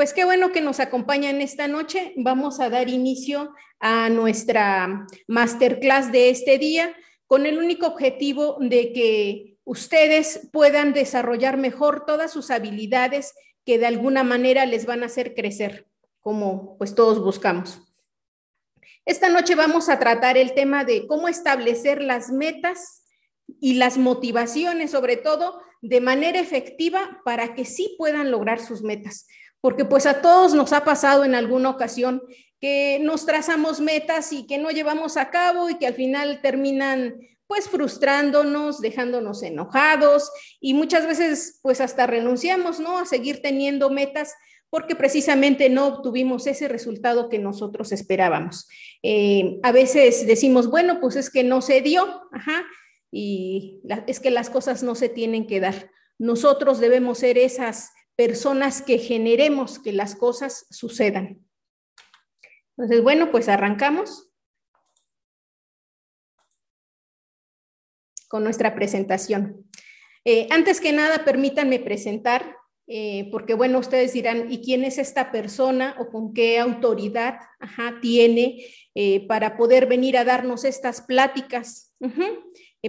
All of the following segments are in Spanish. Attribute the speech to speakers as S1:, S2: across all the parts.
S1: Pues qué bueno que nos acompañan esta noche. Vamos a dar inicio a nuestra masterclass de este día con el único objetivo de que ustedes puedan desarrollar mejor todas sus habilidades que de alguna manera les van a hacer crecer, como pues todos buscamos. Esta noche vamos a tratar el tema de cómo establecer las metas y las motivaciones, sobre todo de manera efectiva, para que sí puedan lograr sus metas porque pues a todos nos ha pasado en alguna ocasión que nos trazamos metas y que no llevamos a cabo y que al final terminan pues frustrándonos, dejándonos enojados y muchas veces pues hasta renunciamos, ¿no? A seguir teniendo metas porque precisamente no obtuvimos ese resultado que nosotros esperábamos. Eh, a veces decimos, bueno, pues es que no se dio, ajá, y es que las cosas no se tienen que dar. Nosotros debemos ser esas personas que generemos que las cosas sucedan. Entonces, bueno, pues arrancamos con nuestra presentación. Eh, antes que nada, permítanme presentar, eh, porque bueno, ustedes dirán, ¿y quién es esta persona o con qué autoridad tiene eh, para poder venir a darnos estas pláticas?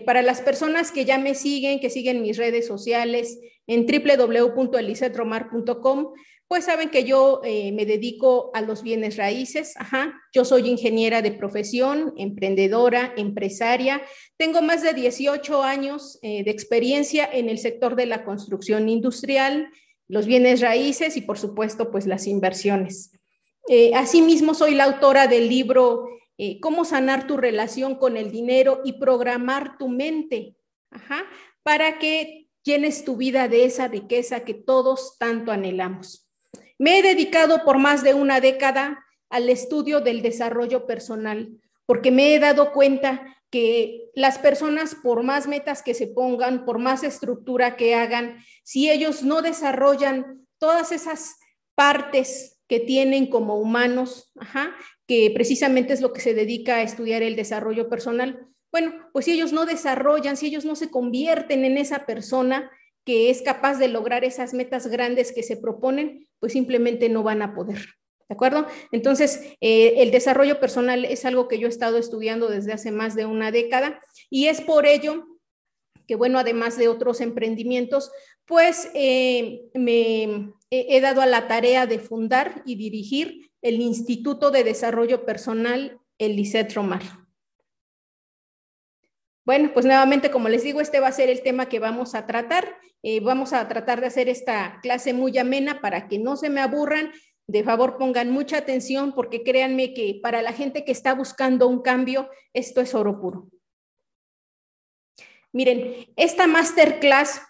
S1: para las personas que ya me siguen, que siguen mis redes sociales, en www.elisetromar.com, pues saben que yo eh, me dedico a los bienes raíces. Ajá. Yo soy ingeniera de profesión, emprendedora, empresaria. Tengo más de 18 años eh, de experiencia en el sector de la construcción industrial, los bienes raíces y por supuesto pues las inversiones. Eh, asimismo soy la autora del libro Cómo sanar tu relación con el dinero y programar tu mente. Ajá, para que llenes tu vida de esa riqueza que todos tanto anhelamos. Me he dedicado por más de una década al estudio del desarrollo personal, porque me he dado cuenta que las personas, por más metas que se pongan, por más estructura que hagan, si ellos no desarrollan todas esas partes que tienen como humanos, que precisamente es lo que se dedica a estudiar el desarrollo personal, bueno, pues si ellos no desarrollan, si ellos no se convierten en esa persona que es capaz de lograr esas metas grandes que se proponen, pues simplemente no van a poder. ¿De acuerdo? Entonces, eh, el desarrollo personal es algo que yo he estado estudiando desde hace más de una década y es por ello que, bueno, además de otros emprendimientos, pues eh, me he dado a la tarea de fundar y dirigir el Instituto de Desarrollo Personal, el Romar. Bueno, pues nuevamente, como les digo, este va a ser el tema que vamos a tratar. Eh, vamos a tratar de hacer esta clase muy amena para que no se me aburran. De favor, pongan mucha atención porque créanme que para la gente que está buscando un cambio, esto es oro puro. Miren, esta masterclass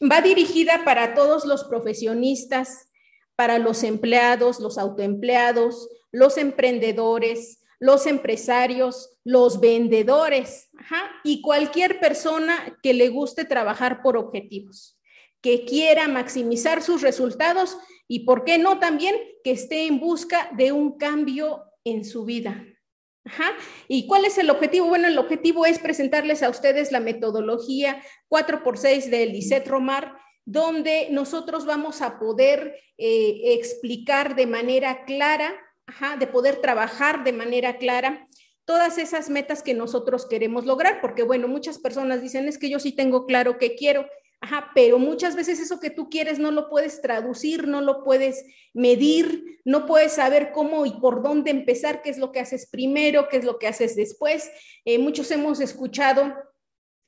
S1: va dirigida para todos los profesionistas, para los empleados, los autoempleados, los emprendedores, los empresarios, los vendedores y cualquier persona que le guste trabajar por objetivos, que quiera maximizar sus resultados y, ¿por qué no también que esté en busca de un cambio en su vida? ¿Y cuál es el objetivo? Bueno, el objetivo es presentarles a ustedes la metodología 4x6 de Lisette Romar, donde nosotros vamos a poder eh, explicar de manera clara de poder trabajar de manera clara todas esas metas que nosotros queremos lograr, porque bueno, muchas personas dicen, es que yo sí tengo claro que quiero, pero muchas veces eso que tú quieres no lo puedes traducir, no lo puedes medir, no puedes saber cómo y por dónde empezar, qué es lo que haces primero, qué es lo que haces después. Eh, muchos hemos escuchado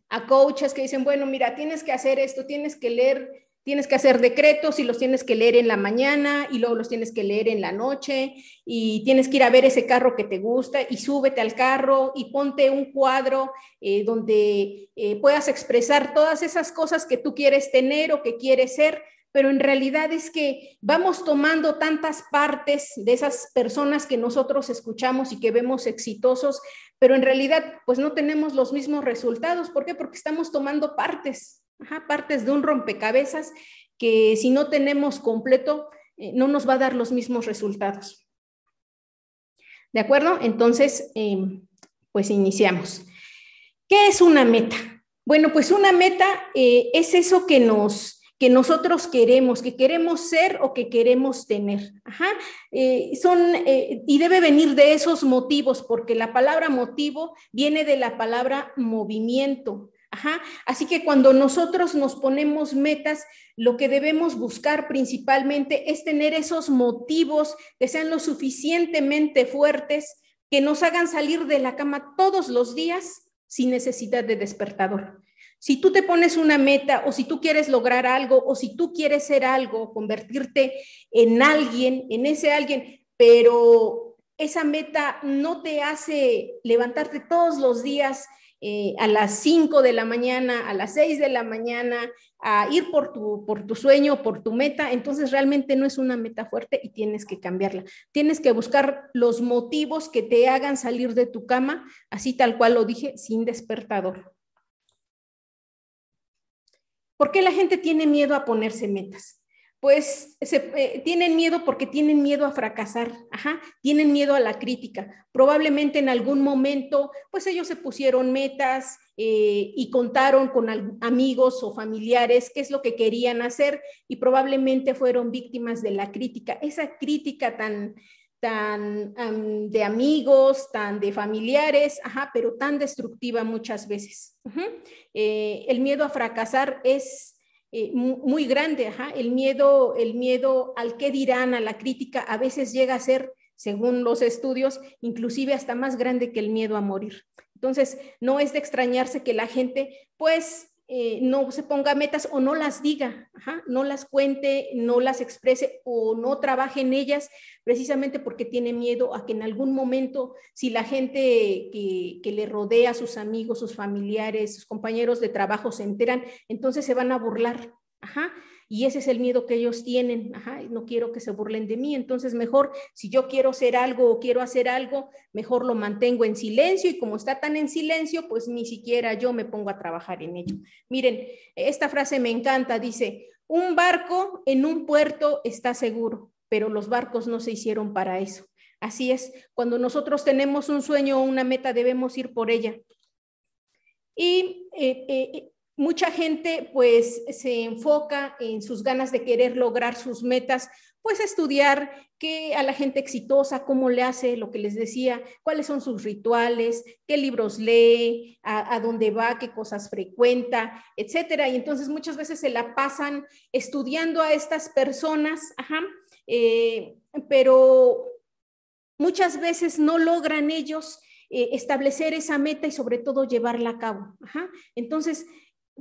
S1: a coaches que dicen, bueno, mira, tienes que hacer esto, tienes que leer Tienes que hacer decretos y los tienes que leer en la mañana y luego los tienes que leer en la noche y tienes que ir a ver ese carro que te gusta y súbete al carro y ponte un cuadro eh, donde eh, puedas expresar todas esas cosas que tú quieres tener o que quieres ser, pero en realidad es que vamos tomando tantas partes de esas personas que nosotros escuchamos y que vemos exitosos, pero en realidad pues no tenemos los mismos resultados. ¿Por qué? Porque estamos tomando partes partes de un rompecabezas que si no tenemos completo, eh, no nos va a dar los mismos resultados. ¿De acuerdo? Entonces, em, pues iniciamos. ¿Qué es una meta? Bueno, pues una meta eh, es eso que nos, que nosotros queremos, que queremos ser o que queremos tener. Eh, son, y debe venir de esos motivos, porque la palabra motivo viene de la palabra movimiento. Ajá. Así que cuando nosotros nos ponemos metas, lo que debemos buscar principalmente es tener esos motivos que sean lo suficientemente fuertes, que nos hagan salir de la cama todos los días sin necesidad de despertador. Si tú te pones una meta o si tú quieres lograr algo o si tú quieres ser algo, convertirte en alguien, en ese alguien, pero esa meta no te hace levantarte todos los días eh, a las 5 de la mañana, a las 6 de la mañana, a ir por tu, por tu sueño, por tu meta, entonces realmente no es una meta fuerte y tienes que cambiarla. Tienes que buscar los motivos que te hagan salir de tu cama, así tal cual lo dije, sin despertador. ¿Por qué la gente tiene miedo a ponerse metas? Pues eh, tienen miedo porque tienen miedo a fracasar, tienen miedo a la crítica. Probablemente en algún momento, pues ellos se pusieron metas eh, y contaron con amigos o familiares qué es lo que querían hacer y probablemente fueron víctimas de la crítica. Esa crítica tan, tan de amigos, tan de familiares, ajá, pero tan destructiva muchas veces. Eh, el miedo a fracasar es eh, muy grande, ajá. El miedo, el miedo al qué dirán, a la crítica, a veces llega a ser, según los estudios, inclusive hasta más grande que el miedo a morir. Entonces, no es de extrañarse que la gente, pues, eh, no se ponga metas o no las diga, no las cuente, no las exprese o no trabaje en ellas, precisamente porque tiene miedo a que en algún momento, si la gente que, que le rodea, sus amigos, sus familiares, sus compañeros de trabajo se enteran, entonces se van a burlar. Ajá. Y ese es el miedo que ellos tienen. Ajá, no quiero que se burlen de mí. Entonces, mejor, si yo quiero ser algo o quiero hacer algo, mejor lo mantengo en silencio. Y como está tan en silencio, pues ni siquiera yo me pongo a trabajar en ello. Miren, esta frase me encanta. Dice, un barco en un puerto está seguro, pero los barcos no se hicieron para eso. Así es, cuando nosotros tenemos un sueño o una meta, debemos ir por ella. Y eh, eh, mucha gente pues se enfoca en sus ganas de querer lograr sus metas, pues estudiar qué a la gente exitosa, cómo le hace lo que les decía, cuáles son sus rituales, qué libros lee, a, dónde va, qué cosas frecuenta, etcétera. Y entonces muchas veces se la pasan estudiando a estas personas, ajá, eh, pero muchas veces no logran ellos eh, establecer esa meta y sobre todo llevarla a cabo. Ajá. Entonces,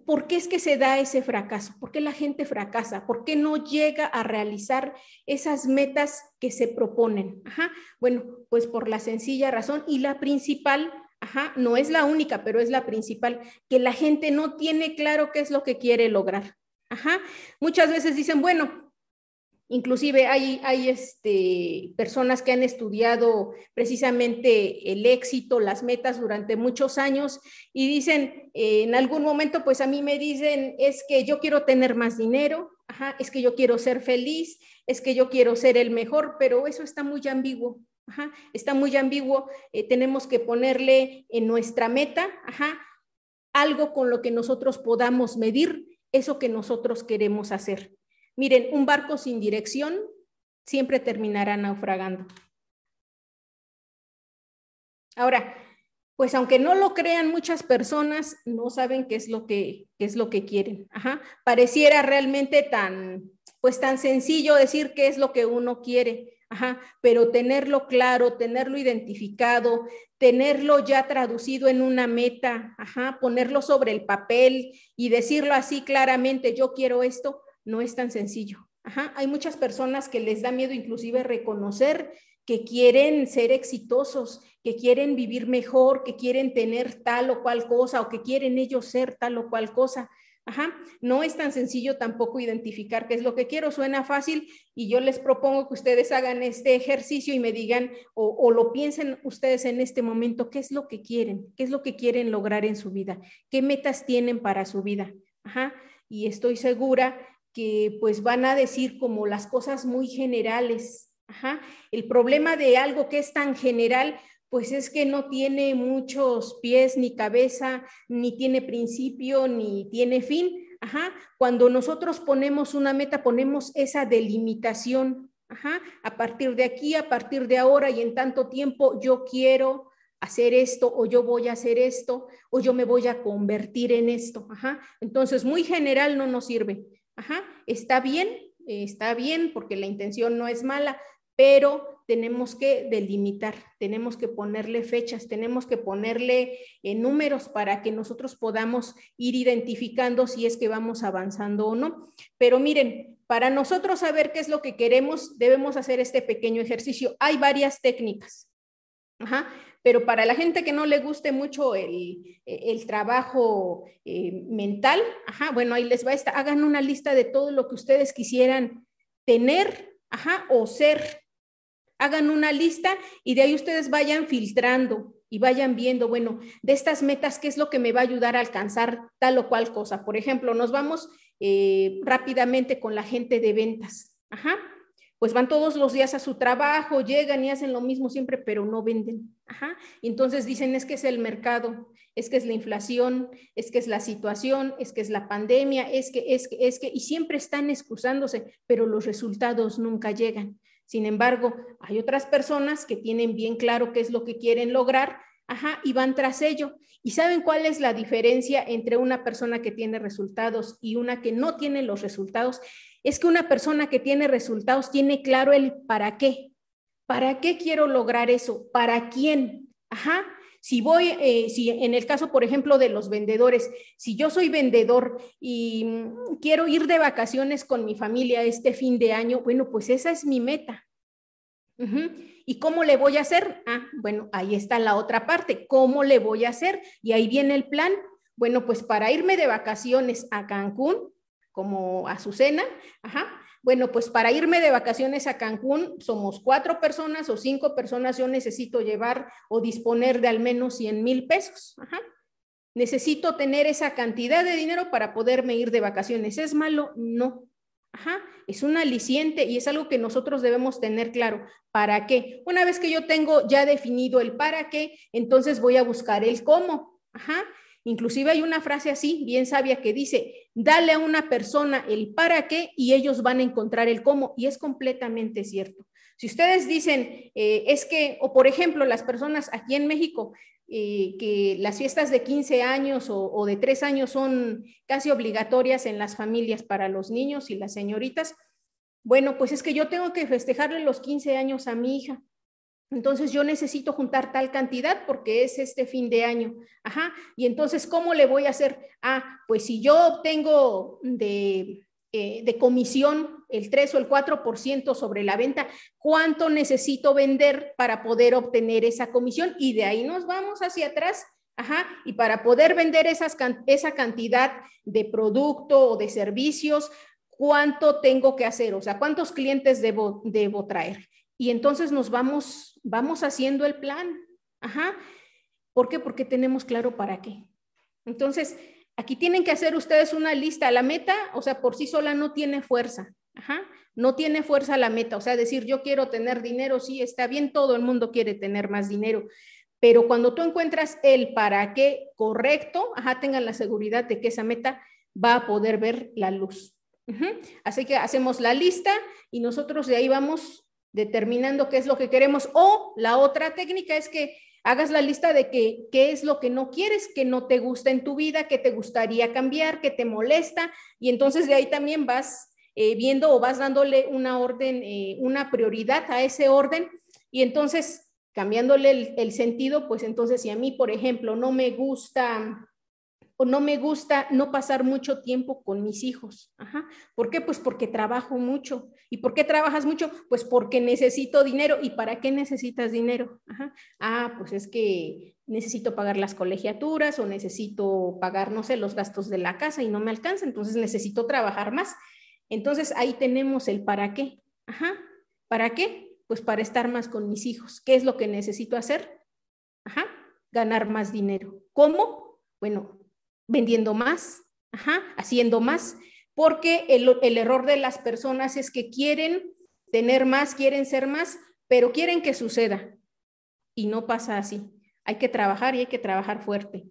S1: ¿Por qué es que se da ese fracaso? ¿Por qué la gente fracasa? ¿Por qué no llega a realizar esas metas que se proponen? Ajá. Bueno, pues por la sencilla razón y la principal, ajá, no es la única, pero es la principal, que la gente no tiene claro qué es lo que quiere lograr. Ajá. Muchas veces dicen, bueno, Inclusive hay, hay este, personas que han estudiado precisamente el éxito, las metas durante muchos años y dicen, eh, en algún momento, pues a mí me dicen, es que yo quiero tener más dinero, es que yo quiero ser feliz, es que yo quiero ser el mejor, pero eso está muy ambiguo. está muy ambiguo. Eh, tenemos que ponerle en nuestra meta algo con lo que nosotros podamos medir eso que nosotros queremos hacer. Miren, un barco sin dirección siempre terminará naufragando. Ahora, pues aunque no lo crean muchas personas, no saben qué es lo que, es lo que quieren. Ajá. Pareciera realmente tan, pues tan sencillo decir qué es lo que uno quiere. Ajá. Pero tenerlo claro, tenerlo identificado, tenerlo ya traducido en una meta, ajá, ponerlo sobre el papel y decirlo así claramente, yo quiero esto, no es tan sencillo. Ajá, hay muchas personas que les da miedo inclusive reconocer que quieren ser exitosos, que quieren vivir mejor, que quieren tener tal o cual cosa o que quieren ellos ser tal o cual cosa. Ajá, no es tan sencillo tampoco identificar qué es lo que quiero, suena fácil y yo les propongo que ustedes hagan este ejercicio y me digan o, lo piensen ustedes en este momento, qué es lo que quieren, qué es lo que quieren lograr en su vida, qué metas tienen para su vida. Ajá, y estoy segura que pues van a decir como las cosas muy generales. El problema de algo que es tan general, pues es que no tiene muchos pies ni cabeza, ni tiene principio, ni tiene fin. Ajá. Cuando nosotros ponemos una meta, ponemos esa delimitación. A partir de aquí, a partir de ahora y en tanto tiempo, yo quiero hacer esto o yo voy a hacer esto o yo me voy a convertir en esto. Entonces, muy general no nos sirve. Ajá. Está bien, está bien porque la intención no es mala, pero tenemos que delimitar, tenemos que ponerle fechas, tenemos que ponerle eh, números para que nosotros podamos ir identificando si es que vamos avanzando o no. Pero miren, para nosotros saber qué es lo que queremos, debemos hacer este pequeño ejercicio. Hay varias técnicas. Pero para la gente que no le guste mucho el, el trabajo eh, mental, ajá, bueno, ahí les va esta, hagan una lista de todo lo que ustedes quisieran tener, ajá, o ser. Hagan una lista y de ahí ustedes vayan filtrando y vayan viendo, bueno, de estas metas, ¿qué es lo que me va a ayudar a alcanzar tal o cual cosa? Por ejemplo, nos vamos eh, rápidamente con la gente de ventas. Ajá pues van todos los días a su trabajo, llegan y hacen lo mismo siempre, pero no venden. Ajá. Y entonces dicen, es que es el mercado, es que es la inflación, es que es la situación, es que es la pandemia, es que, es que, es que, y siempre están excusándose, pero los resultados nunca llegan. Sin embargo, hay otras personas que tienen bien claro qué es lo que quieren lograr, ajá, y van tras ello. ¿Y saben cuál es la diferencia entre una persona que tiene resultados y una que no tiene los resultados? Es que una persona que tiene resultados tiene claro el para qué. ¿Para qué quiero lograr eso? ¿Para quién? Ajá. Si voy, eh, si en el caso, por ejemplo, de los vendedores, si yo soy vendedor y mm, quiero ir de vacaciones con mi familia este fin de año, bueno, pues esa es mi meta. ¿Y cómo le voy a hacer? Ah, bueno, ahí está la otra parte. ¿Cómo le voy a hacer? Y ahí viene el plan. Bueno, pues para irme de vacaciones a Cancún, como Azucena, ajá. Bueno, pues para irme de vacaciones a Cancún, somos cuatro personas o cinco personas, yo necesito llevar o disponer de al menos 100 mil pesos. Ajá. Necesito tener esa cantidad de dinero para poderme ir de vacaciones. ¿Es malo? No. Ajá, es un aliciente y es algo que nosotros debemos tener claro. ¿Para qué? Una vez que yo tengo ya definido el para qué, entonces voy a buscar el cómo. Ajá, Inclusive hay una frase así, bien sabia, que dice, dale a una persona el para qué y ellos van a encontrar el cómo. Y es completamente cierto. Si ustedes dicen, eh, es que, o por ejemplo, las personas aquí en México, eh, que las fiestas de 15 años o, o de 3 años son casi obligatorias en las familias para los niños y las señoritas, bueno, pues es que yo tengo que festejarle los 15 años a mi hija. Entonces yo necesito juntar tal cantidad porque es este fin de año. Ajá. Y entonces, ¿cómo le voy a hacer? Ah, pues si yo obtengo de, eh, comisión el 3 o el 4% sobre la venta, ¿cuánto necesito vender para poder obtener esa comisión? Y de ahí nos vamos hacia atrás. Ajá, y para poder vender esa cantidad de producto o de servicios, ¿cuánto tengo que hacer? O sea, ¿cuántos clientes debo, debo traer? Y entonces nos vamos, vamos haciendo el plan. Ajá. ¿Por qué? Porque tenemos claro para qué. Entonces, aquí tienen que hacer ustedes una lista. La meta, o sea, por sí sola no tiene fuerza. Ajá. No tiene fuerza la meta. O sea, decir yo quiero tener dinero, sí, está bien, todo el mundo quiere tener más dinero. Pero cuando tú encuentras el para qué correcto, ajá, tengan la seguridad de que esa meta va a poder ver la luz. Así que hacemos la lista y nosotros de ahí vamos determinando qué es lo que queremos. O la otra técnica es que hagas la lista de qué es lo que no quieres, que no te gusta en tu vida, que te gustaría cambiar, que te molesta. Y entonces de ahí también vas eh, viendo o vas dándole una orden, eh, una prioridad a ese orden. Y entonces cambiándole el, el sentido, pues entonces si a mí, por ejemplo, no me gusta no me gusta no pasar mucho tiempo con mis hijos. ¿Por qué? Pues porque trabajo mucho. ¿Y por qué trabajas mucho? Pues porque necesito dinero. ¿Y para qué necesitas dinero? Ah, pues es que necesito pagar las colegiaturas o necesito pagar, no sé, los gastos de la casa y no me alcanza, entonces necesito trabajar más. Entonces ahí tenemos el para qué. ¿Para qué? Pues para estar más con mis hijos. ¿Qué es lo que necesito hacer? Ajá. Ganar más dinero. ¿Cómo? Bueno, vendiendo más, haciendo más, porque el, el error de las personas es que quieren tener más, quieren ser más, pero quieren que suceda. Y no pasa así. Hay que trabajar y hay que trabajar fuerte.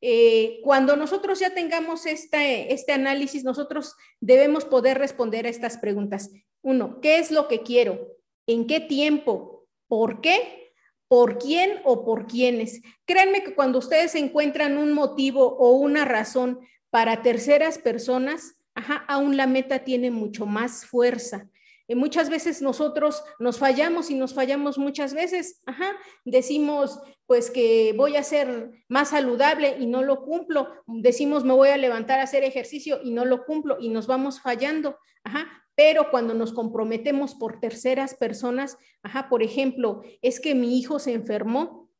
S1: eh, cuando nosotros ya tengamos este, este análisis, nosotros debemos poder responder a estas preguntas. Uno, ¿qué es lo que quiero? ¿En qué tiempo? ¿Por qué? ¿Por quién o por quiénes? Créanme que cuando ustedes encuentran un motivo o una razón para terceras personas, ajá, aún la meta tiene mucho más fuerza. Y muchas veces nosotros nos fallamos y nos fallamos muchas veces. Ajá, decimos pues que voy a ser más saludable y no lo cumplo. Decimos me voy a levantar a hacer ejercicio y no lo cumplo y nos vamos fallando. Ajá, pero cuando nos comprometemos por terceras personas, ajá, por ejemplo, es que mi hijo se enfermó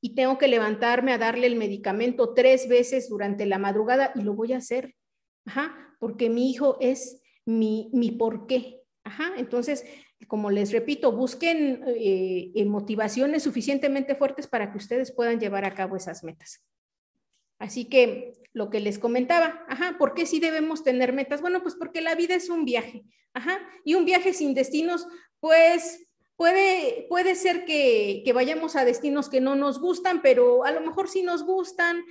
S1: y tengo que levantarme a darle el medicamento tres veces durante la madrugada y lo voy a hacer. Ajá, porque mi hijo es mi, mi por qué. Ajá, entonces, como les repito, busquen eh, motivaciones suficientemente fuertes para que ustedes puedan llevar a cabo esas metas. Así que lo que les comentaba, ajá, ¿por qué sí debemos tener metas? Bueno, pues porque la vida es un viaje, ajá, y un viaje sin destinos, pues puede, puede ser que, que vayamos a destinos que no nos gustan, pero a lo mejor sí nos gustan,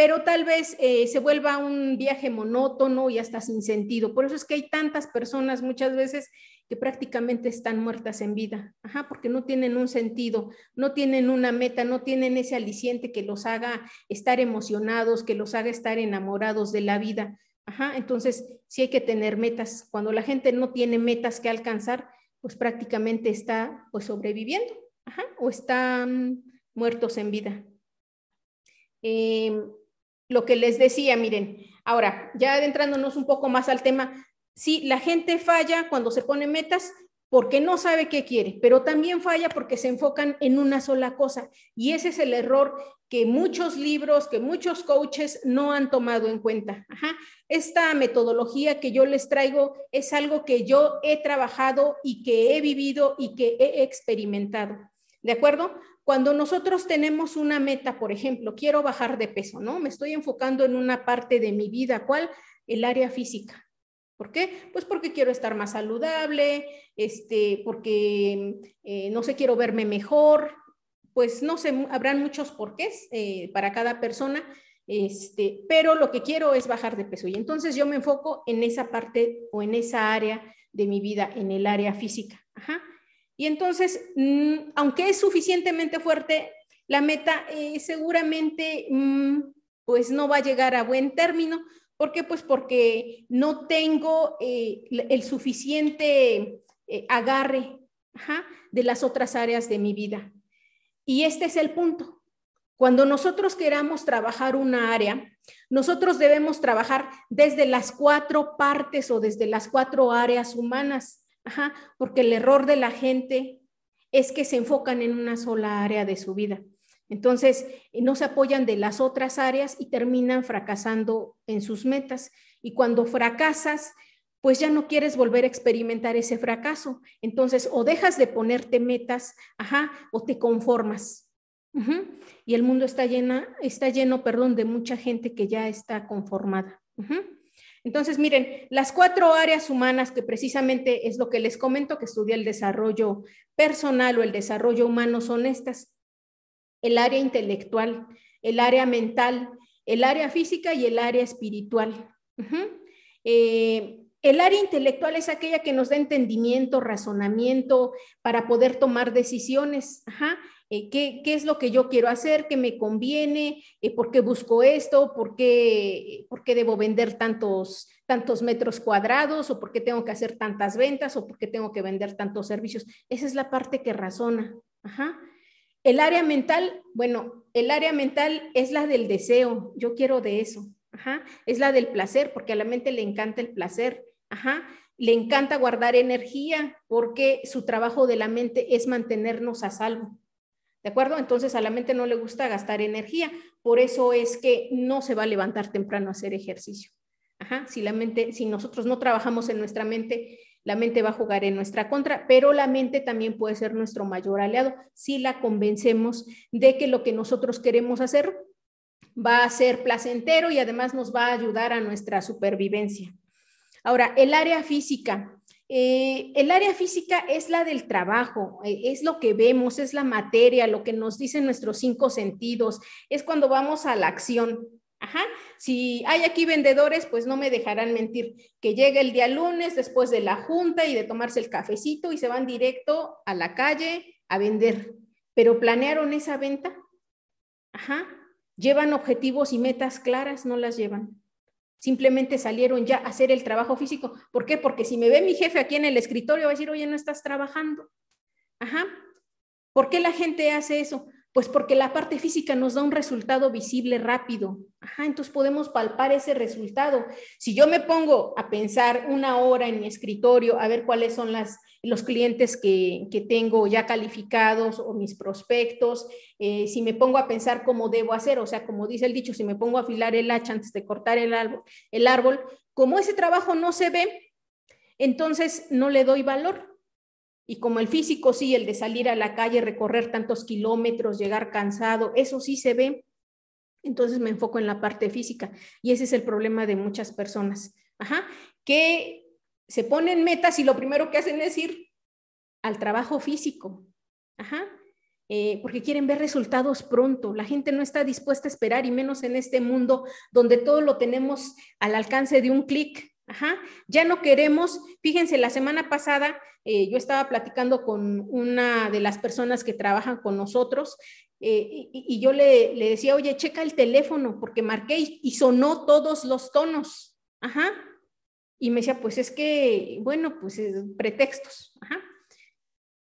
S1: pero tal vez eh, se vuelva un viaje monótono y hasta sin sentido. Por eso es que hay tantas personas muchas veces que prácticamente están muertas en vida, Ajá, porque no tienen un sentido, no tienen una meta, no tienen ese aliciente que los haga estar emocionados, que los haga estar enamorados de la vida. Ajá, entonces sí hay que tener metas. Cuando la gente no tiene metas que alcanzar, pues prácticamente está pues sobreviviendo, Ajá, o están muertos en vida. Eh, lo que les decía, miren, ahora, ya adentrándonos un poco más al tema, sí, la gente falla cuando se pone metas porque no sabe qué quiere, pero también falla porque se enfocan en una sola cosa. Y ese es el error que muchos libros, que muchos coaches no han tomado en cuenta. Esta metodología que yo les traigo es algo que yo he trabajado y que he vivido y que he experimentado. ¿De acuerdo? Cuando nosotros tenemos una meta, por ejemplo, quiero bajar de peso, ¿no? Me estoy enfocando en una parte de mi vida, ¿cuál? El área física. ¿Por qué? Pues porque quiero estar más saludable, este, porque eh, no sé, quiero verme mejor, pues no sé, habrán muchos porqués eh, para cada persona, este, pero lo que quiero es bajar de peso y entonces yo me enfoco en esa parte o en esa área de mi vida, en el área física. Ajá. Y entonces, mm, aunque es suficientemente fuerte, la meta eh, seguramente mm, pues no va a llegar a buen término. ¿Por qué? Pues porque no tengo eh, el suficiente eh, agarre de las otras áreas de mi vida. Y este es el punto. Cuando nosotros queramos trabajar una área, nosotros debemos trabajar desde las cuatro partes o desde las cuatro áreas humanas. Porque el error de la gente es que se enfocan en una sola área de su vida. Entonces, no se apoyan de las otras áreas y terminan fracasando en sus metas. Y cuando fracasas, pues ya no quieres volver a experimentar ese fracaso. Entonces, o dejas de ponerte metas, ajá, o te conformas. Y el mundo está, llena, está lleno, perdón, de mucha gente que ya está conformada. Entonces, miren, las cuatro áreas humanas que precisamente es lo que les comento, que estudia el desarrollo personal o el desarrollo humano, son estas. El área intelectual, el área mental, el área física y el área espiritual. El área intelectual es aquella que nos da entendimiento, razonamiento para poder tomar decisiones. Ajá. Eh, ¿qué, es lo que yo quiero hacer, qué me conviene, eh, por qué busco esto, por qué, por qué debo vender tantos, tantos metros cuadrados, o por qué tengo que hacer tantas ventas, o por qué tengo que vender tantos servicios. Esa es la parte que razona. El área mental, bueno, el área mental es la del deseo, yo quiero de eso. Es la del placer, porque a la mente le encanta el placer. Ajá. Le encanta guardar energía porque su trabajo de la mente es mantenernos a salvo. ¿De acuerdo? Entonces a la mente no le gusta gastar energía, por eso es que no se va a levantar temprano a hacer ejercicio. Ajá, si la mente, si nosotros no trabajamos en nuestra mente, la mente va a jugar en nuestra contra, pero la mente también puede ser nuestro mayor aliado si la convencemos de que lo que nosotros queremos hacer va a ser placentero y además nos va a ayudar a nuestra supervivencia. Ahora, el área física. Eh, el área física es la del trabajo, eh, es lo que vemos, es la materia, lo que nos dicen nuestros cinco sentidos, es cuando vamos a la acción. Ajá, si hay aquí vendedores, pues no me dejarán mentir, que llega el día lunes después de la junta y de tomarse el cafecito y se van directo a la calle a vender. Pero planearon esa venta. Ajá, llevan objetivos y metas claras, no las llevan. Simplemente salieron ya a hacer el trabajo físico. ¿Por qué? Porque si me ve mi jefe aquí en el escritorio, va a decir, oye, no estás trabajando. Ajá. ¿Por qué la gente hace eso? Pues porque la parte física nos da un resultado visible rápido. Ajá, entonces podemos palpar ese resultado. Si yo me pongo a pensar una hora en mi escritorio, a ver cuáles son las, los clientes que, tengo ya calificados o mis prospectos, eh, si me pongo a pensar cómo debo hacer, o sea, como dice el dicho, si me pongo a afilar el hacha antes de cortar el árbol, el árbol como ese trabajo no se ve, entonces no le doy valor. Y como el físico sí, el de salir a la calle, recorrer tantos kilómetros, llegar cansado, eso sí se ve. Entonces me enfoco en la parte física. Y ese es el problema de muchas personas. Ajá, que se ponen metas y lo primero que hacen es ir al trabajo físico. Ajá, eh, porque quieren ver resultados pronto. La gente no está dispuesta a esperar y menos en este mundo donde todo lo tenemos al alcance de un clic. Ajá, ya no queremos, fíjense, la semana pasada eh, yo estaba platicando con una de las personas que trabajan con nosotros eh, y, yo le, decía, oye, checa el teléfono porque marqué y, sonó todos los tonos. Ajá. Y me decía, pues es que, bueno, pues pretextos. Ajá.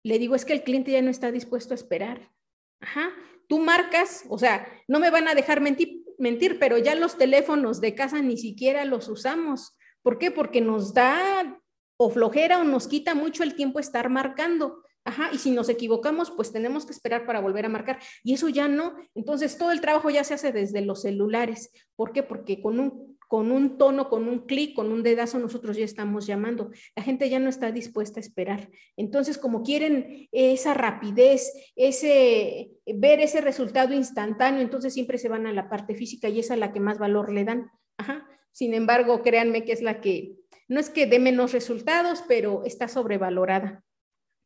S1: Le digo, es que el cliente ya no está dispuesto a esperar. Ajá. Tú marcas, o sea, no me van a dejar mentir, mentir, pero ya los teléfonos de casa ni siquiera los usamos. ¿Por qué? Porque nos da o flojera o nos quita mucho el tiempo estar marcando. Ajá, y si nos equivocamos, pues tenemos que esperar para volver a marcar. Y eso ya no. Entonces, todo el trabajo ya se hace desde los celulares. ¿Por qué? Porque con un, con un tono, con un clic, con un dedazo, nosotros ya estamos llamando. La gente ya no está dispuesta a esperar. Entonces, como quieren esa rapidez, ese ver ese resultado instantáneo, entonces siempre se van a la parte física y es la que más valor le dan. Ajá. Sin embargo, créanme que es la que no es que dé menos resultados, pero está sobrevalorada.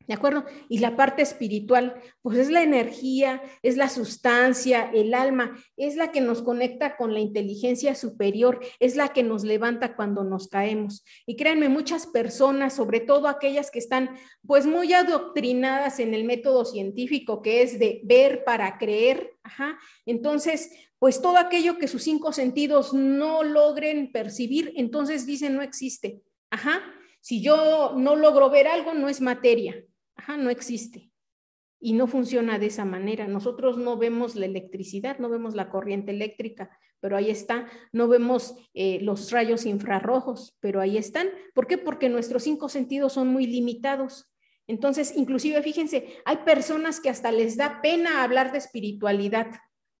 S1: ¿De acuerdo? Y la parte espiritual, pues es la energía, es la sustancia, el alma, es la que nos conecta con la inteligencia superior, es la que nos levanta cuando nos caemos. Y créanme, muchas personas, sobre todo aquellas que están pues muy adoctrinadas en el método científico, que es de ver para creer, ajá, entonces pues todo aquello que sus cinco sentidos no logren percibir, entonces dicen no existe. Ajá, si yo no logro ver algo, no es materia. Ajá, no existe. Y no funciona de esa manera. Nosotros no vemos la electricidad, no vemos la corriente eléctrica, pero ahí está. No vemos eh, los rayos infrarrojos, pero ahí están. ¿Por qué? Porque nuestros cinco sentidos son muy limitados. Entonces, inclusive, fíjense, hay personas que hasta les da pena hablar de espiritualidad.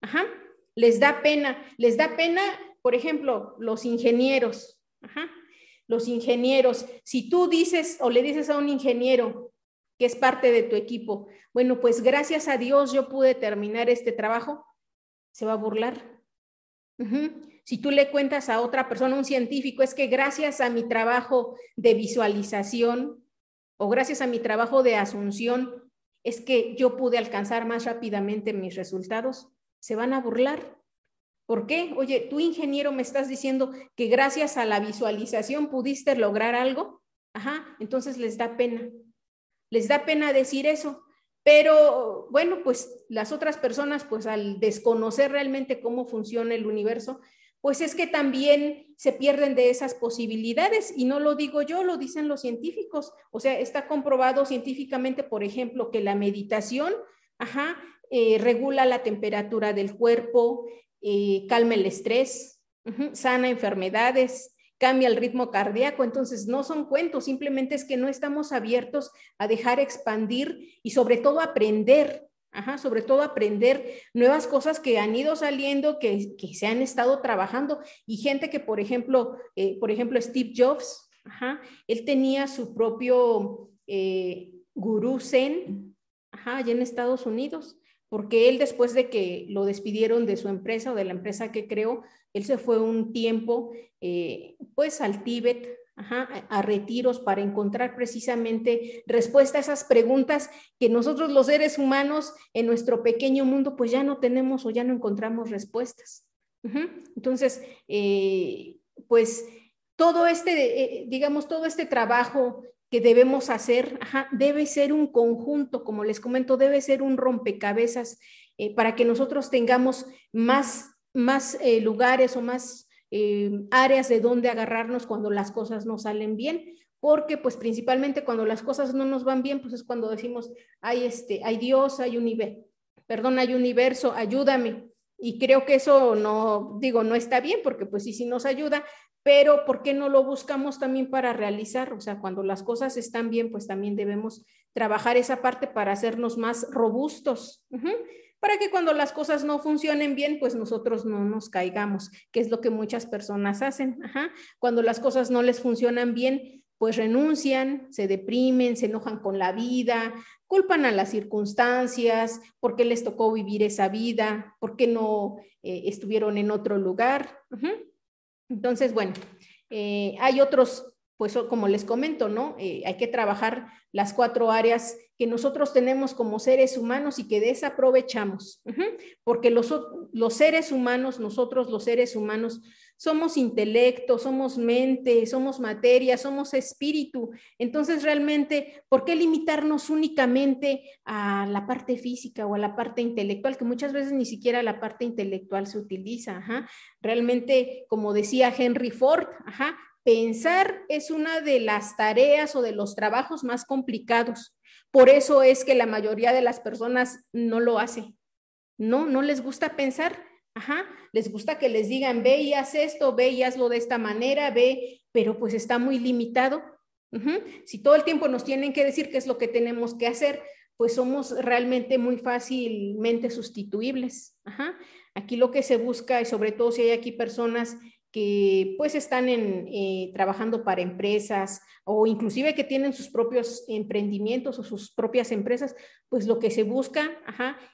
S1: Ajá, les da pena, les da pena, por ejemplo, los ingenieros. Los ingenieros, si tú dices o le dices a un ingeniero que es parte de tu equipo, bueno, pues gracias a Dios yo pude terminar este trabajo, se va a burlar. Si tú le cuentas a otra persona, un científico, es que gracias a mi trabajo de visualización o gracias a mi trabajo de asunción, es que yo pude alcanzar más rápidamente mis resultados, se van a burlar. ¿Por qué? Oye, tú ingeniero me estás diciendo que gracias a la visualización pudiste lograr algo. Ajá, entonces les da pena. Les da pena decir eso. Pero bueno, pues las otras personas, pues al desconocer realmente cómo funciona el universo, pues es que también se pierden de esas posibilidades. Y no lo digo yo, lo dicen los científicos. O sea, está comprobado científicamente, por ejemplo, que la meditación, ajá, eh, regula la temperatura del cuerpo, eh, calma el estrés, sana enfermedades, cambia el ritmo cardíaco. Entonces, no son cuentos, simplemente es que no estamos abiertos a dejar expandir y sobre todo aprender. sobre todo aprender nuevas cosas que han ido saliendo, que, se han estado trabajando y gente que, por ejemplo, eh, por ejemplo, Steve Jobs, él tenía su propio gurú Zen, allá en Estados Unidos porque él después de que lo despidieron de su empresa o de la empresa que creó, él se fue un tiempo eh, pues al Tíbet, a retiros para encontrar precisamente respuesta a esas preguntas que nosotros los seres humanos en nuestro pequeño mundo pues ya no tenemos o ya no encontramos respuestas. Entonces, eh, pues todo este, eh, digamos, todo este trabajo que debemos hacer debe ser un conjunto, como les comento, debe ser un rompecabezas eh, para que nosotros tengamos más, más lugares o más áreas de donde agarrarnos cuando las cosas no salen bien, porque pues principalmente cuando las cosas no nos van bien, pues es cuando decimos, hay, este, hay Dios, hay universo, perdón, hay universo, ayúdame, y creo que eso no, digo, no está bien porque pues sí, sí nos ayuda, pero ¿por qué no lo buscamos también para realizar? O sea, cuando las cosas están bien, pues también debemos trabajar esa parte para hacernos más robustos, para que cuando las cosas no funcionen bien, pues nosotros no nos caigamos, que es lo que muchas personas hacen. Cuando las cosas no les funcionan bien, pues renuncian, se deprimen, se enojan con la vida, culpan a las circunstancias, por qué les tocó vivir esa vida, por qué no eh, estuvieron en otro lugar. Entonces, bueno, eh, hay otros, pues como les comento, ¿no? Eh, hay que trabajar las cuatro áreas que nosotros tenemos como seres humanos y que desaprovechamos, porque los, los seres humanos, nosotros los seres humanos, somos intelecto, somos mente, somos materia, somos espíritu. Entonces, realmente, ¿por qué limitarnos únicamente a la parte física o a la parte intelectual, que muchas veces ni siquiera la parte intelectual se utiliza? Realmente, como decía Henry Ford, pensar es una de las tareas o de los trabajos más complicados. Por eso es que la mayoría de las personas no lo hace. No, no les gusta pensar Ajá, les gusta que les digan, ve y haz esto, ve y hazlo de esta manera, ve, pero pues está muy limitado. Si todo el tiempo nos tienen que decir qué es lo que tenemos que hacer, pues somos realmente muy fácilmente sustituibles. Ajá. Aquí lo que se busca, y sobre todo si hay aquí personas que pues están en, eh, trabajando para empresas o inclusive que tienen sus propios emprendimientos o sus propias empresas, pues lo que se busca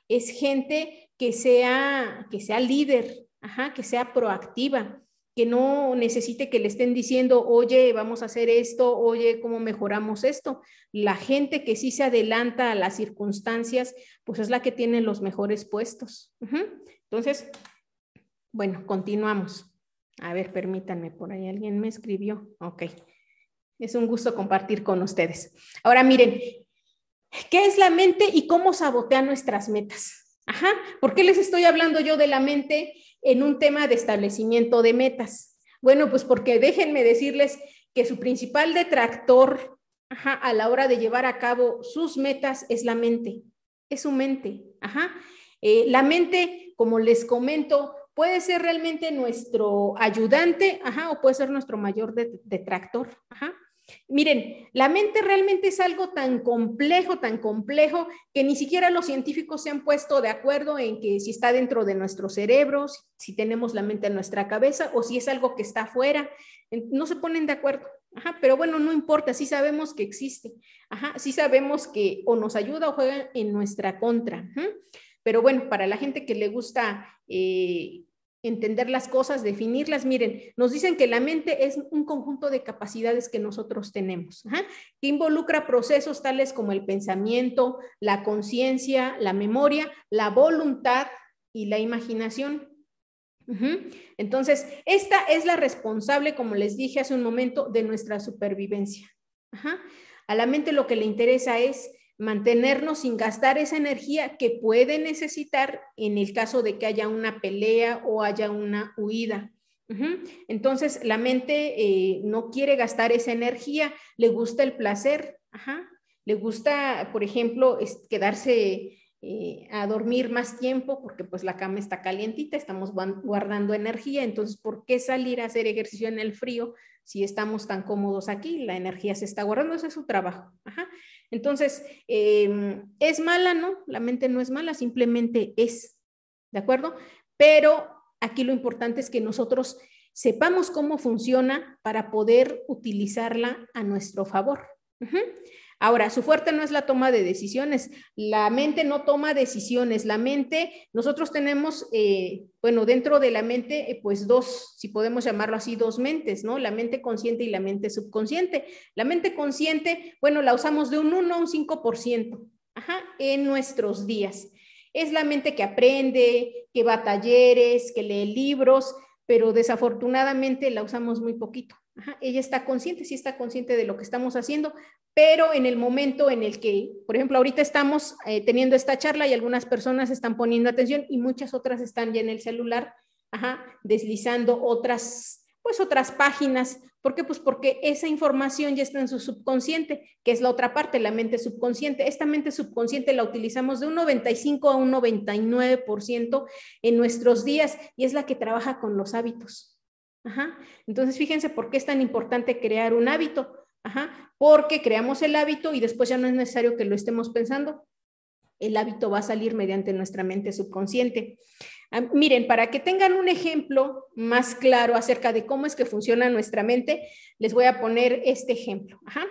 S1: es gente que sea, que sea líder, que sea proactiva, que no necesite que le estén diciendo, oye, vamos a hacer esto, oye, ¿cómo mejoramos esto? La gente que sí se adelanta a las circunstancias, pues es la que tiene los mejores puestos. Entonces, bueno, continuamos. A ver, permítanme, por ahí alguien me escribió. Ok. Es un gusto compartir con ustedes. Ahora miren, ¿qué es la mente y cómo sabotea nuestras metas? Ajá, ¿por qué les estoy hablando yo de la mente en un tema de establecimiento de metas? Bueno, pues porque déjenme decirles que su principal detractor ajá, a la hora de llevar a cabo sus metas es la mente, es su mente. Ajá. Eh, la mente, como les comento, puede ser realmente nuestro ayudante, ajá, o puede ser nuestro mayor detractor, ajá. Miren, la mente realmente es algo tan complejo, tan complejo, que ni siquiera los científicos se han puesto de acuerdo en que si está dentro de nuestros cerebros, si tenemos la mente en nuestra cabeza o si es algo que está afuera. No se ponen de acuerdo. Ajá, pero bueno, no importa, sí sabemos que existe. Ajá, sí sabemos que o nos ayuda o juega en nuestra contra. Pero bueno, para la gente que le gusta eh, entender las cosas, definirlas. Miren, nos dicen que la mente es un conjunto de capacidades que nosotros tenemos, que involucra procesos tales como el pensamiento, la conciencia, la memoria, la voluntad y la imaginación. Entonces, esta es la responsable, como les dije hace un momento, de nuestra supervivencia. A la mente lo que le interesa es mantenernos sin gastar esa energía que puede necesitar en el caso de que haya una pelea o haya una huida. Entonces, la mente eh, no quiere gastar esa energía, le gusta el placer, le gusta, por ejemplo, quedarse eh, a dormir más tiempo porque pues la cama está calientita, estamos guardando energía, entonces, ¿por qué salir a hacer ejercicio en el frío si estamos tan cómodos aquí? La energía se está guardando, ese es su trabajo. Entonces, em, ¿es mala? No, la mente no es mala, simplemente es, ¿de acuerdo? Pero aquí lo importante es que nosotros sepamos cómo funciona para poder utilizarla a nuestro favor. Ahora, su fuerte no es la toma de decisiones. La mente no toma decisiones. La mente, nosotros tenemos, eh, bueno, dentro de la mente, eh, pues dos, si podemos llamarlo así, dos mentes, ¿no? La mente consciente y la mente subconsciente. La mente consciente, bueno, la usamos de un 1 a un 5%, ajá, en nuestros días. Es la mente que aprende, que va a talleres, que lee libros, pero desafortunadamente la usamos muy poquito. Ella está consciente, sí está consciente de lo que estamos haciendo, pero en el momento en el que, por ejemplo, ahorita estamos eh, teniendo esta charla y algunas personas están poniendo atención y muchas otras están ya en el celular, deslizando otras, pues otras páginas. ¿Por qué? Pues porque esa información ya está en su subconsciente, que es la otra parte, la mente subconsciente. Esta mente subconsciente la utilizamos de un 95 a un 99% en nuestros días y es la que trabaja con los hábitos. Entonces, fíjense por qué es tan importante crear un hábito Ajá, porque creamos el hábito y después ya no es necesario que lo estemos pensando. El hábito va a salir mediante nuestra mente subconsciente. Ah, miren, para que tengan un ejemplo más claro acerca de cómo es que funciona nuestra mente, les voy a poner este ejemplo. Ajá.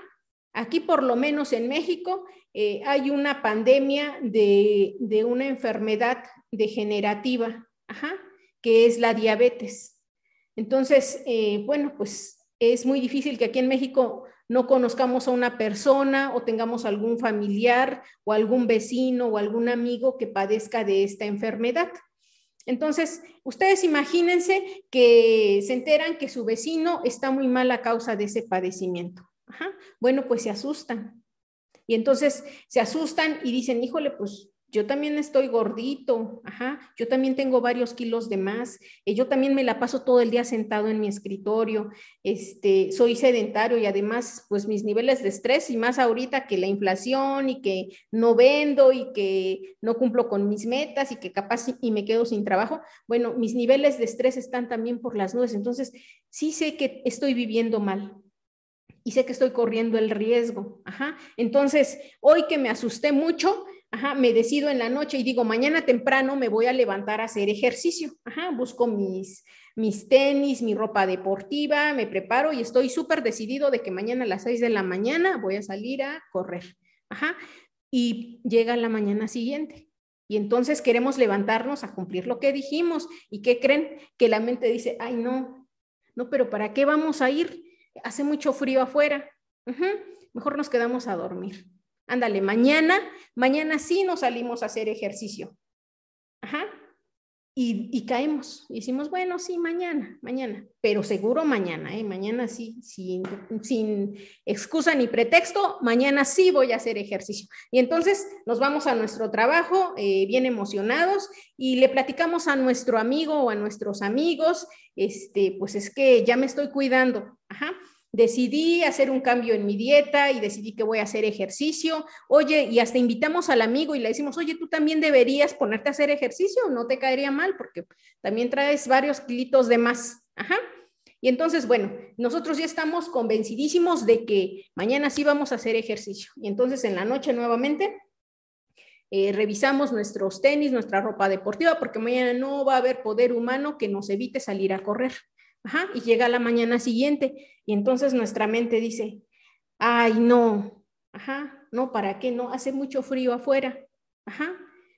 S1: Aquí, por lo menos en México, eh, hay una pandemia de, una enfermedad degenerativa, ajá, que es la diabetes. Entonces, eh, bueno, pues es muy difícil que aquí en México no conozcamos a una persona o tengamos algún familiar o algún vecino o algún amigo que padezca de esta enfermedad. Entonces, ustedes imagínense que se enteran que su vecino está muy mal a causa de ese padecimiento. Bueno, pues se asustan. Y entonces se asustan y dicen, híjole, pues yo también estoy gordito, ajá, yo también tengo varios kilos de más, eh, yo también me la paso todo el día sentado en mi escritorio, este, soy sedentario y además, pues mis niveles de estrés y más ahorita que la inflación y que no vendo y que no cumplo con mis metas y que capaz y me quedo sin trabajo, bueno, mis niveles de estrés están también por las nubes, entonces sí sé que estoy viviendo mal, y sé que estoy corriendo el riesgo. Ajá. Entonces, hoy que me asusté mucho, me decido en la noche y digo, mañana temprano me voy a levantar a hacer ejercicio. Ajá, busco mis, mis tenis, mi ropa deportiva, me preparo y estoy súper decidido de que mañana a las 6 de la mañana voy a salir a correr. Y llega la mañana siguiente. Y entonces queremos levantarnos a cumplir lo que dijimos. ¿Y qué creen? Que la mente dice, ay, no, no, pero ¿para qué vamos a ir? Hace mucho frío afuera. Mejor nos quedamos a dormir. Ándale, mañana, mañana sí nos salimos a hacer ejercicio. Ajá. Y, caemos. Y decimos, bueno, sí, mañana, mañana, pero seguro mañana, ¿eh? Mañana sí, sin, sin excusa ni pretexto, mañana sí voy a hacer ejercicio. Y entonces nos vamos a nuestro trabajo eh, bien emocionados y le platicamos a nuestro amigo o a nuestros amigos, este, pues es que ya me estoy cuidando. Ajá decidí hacer un cambio en mi dieta y decidí que voy a hacer ejercicio. Oye, y hasta invitamos al amigo y le decimos, oye, tú también deberías ponerte a hacer ejercicio, no te caería mal porque también traes varios kilitos de más. Ajá. Y entonces, bueno, nosotros ya estamos convencidísimos de que mañana sí vamos a hacer ejercicio. Y entonces en la noche nuevamente eh, revisamos nuestros tenis, nuestra ropa deportiva, porque mañana no va a haber poder humano que nos evite salir a correr. Ajá, y llega la mañana siguiente y entonces nuestra mente dice, ay, no, ajá, no, ¿para qué? No, hace mucho frío afuera, ajá.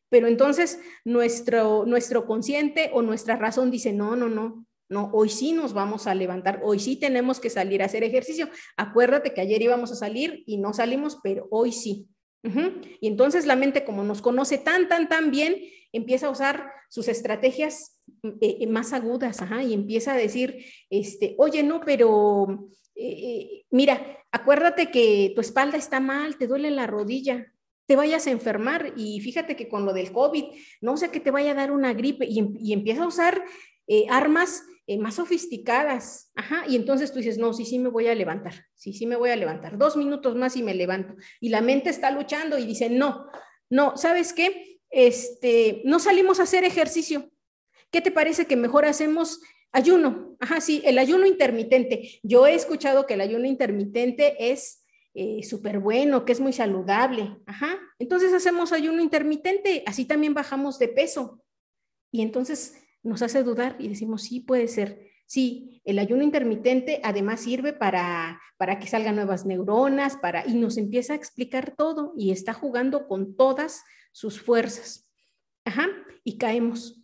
S1: Pero entonces nuestro, nuestro consciente o nuestra razón dice, no, no, no, no, hoy sí nos vamos a levantar, hoy sí tenemos que salir a hacer ejercicio. Acuérdate que ayer íbamos a salir y no salimos, pero hoy sí. Y entonces la mente, como nos conoce tan, tan, tan bien, empieza a usar sus estrategias eh, eh, más agudas, y empieza a decir, este, oye, no, pero eh, mira, acuérdate que tu espalda está mal, te duele la rodilla, te vayas a enfermar y fíjate que con lo del COVID, no sé que te vaya a dar una gripe y, em, y empieza a usar armas más sofisticadas, ajá, y entonces tú dices, no, sí, sí me voy a levantar, sí, sí me voy a levantar, dos minutos más y me levanto, y la mente está luchando y dice, no, no, ¿sabes qué? este, no salimos a hacer ejercicio. ¿Qué te parece que mejor hacemos ayuno? Ajá, sí, el ayuno intermitente. Yo he escuchado que el ayuno intermitente es eh, súper bueno, que es muy saludable. Ajá, entonces hacemos ayuno intermitente, así también bajamos de peso. Y entonces nos hace dudar y decimos, sí, puede ser. Sí, el ayuno intermitente además sirve para, para que salgan nuevas neuronas, para, y nos empieza a explicar todo y está jugando con todas sus fuerzas. Ajá, y caemos.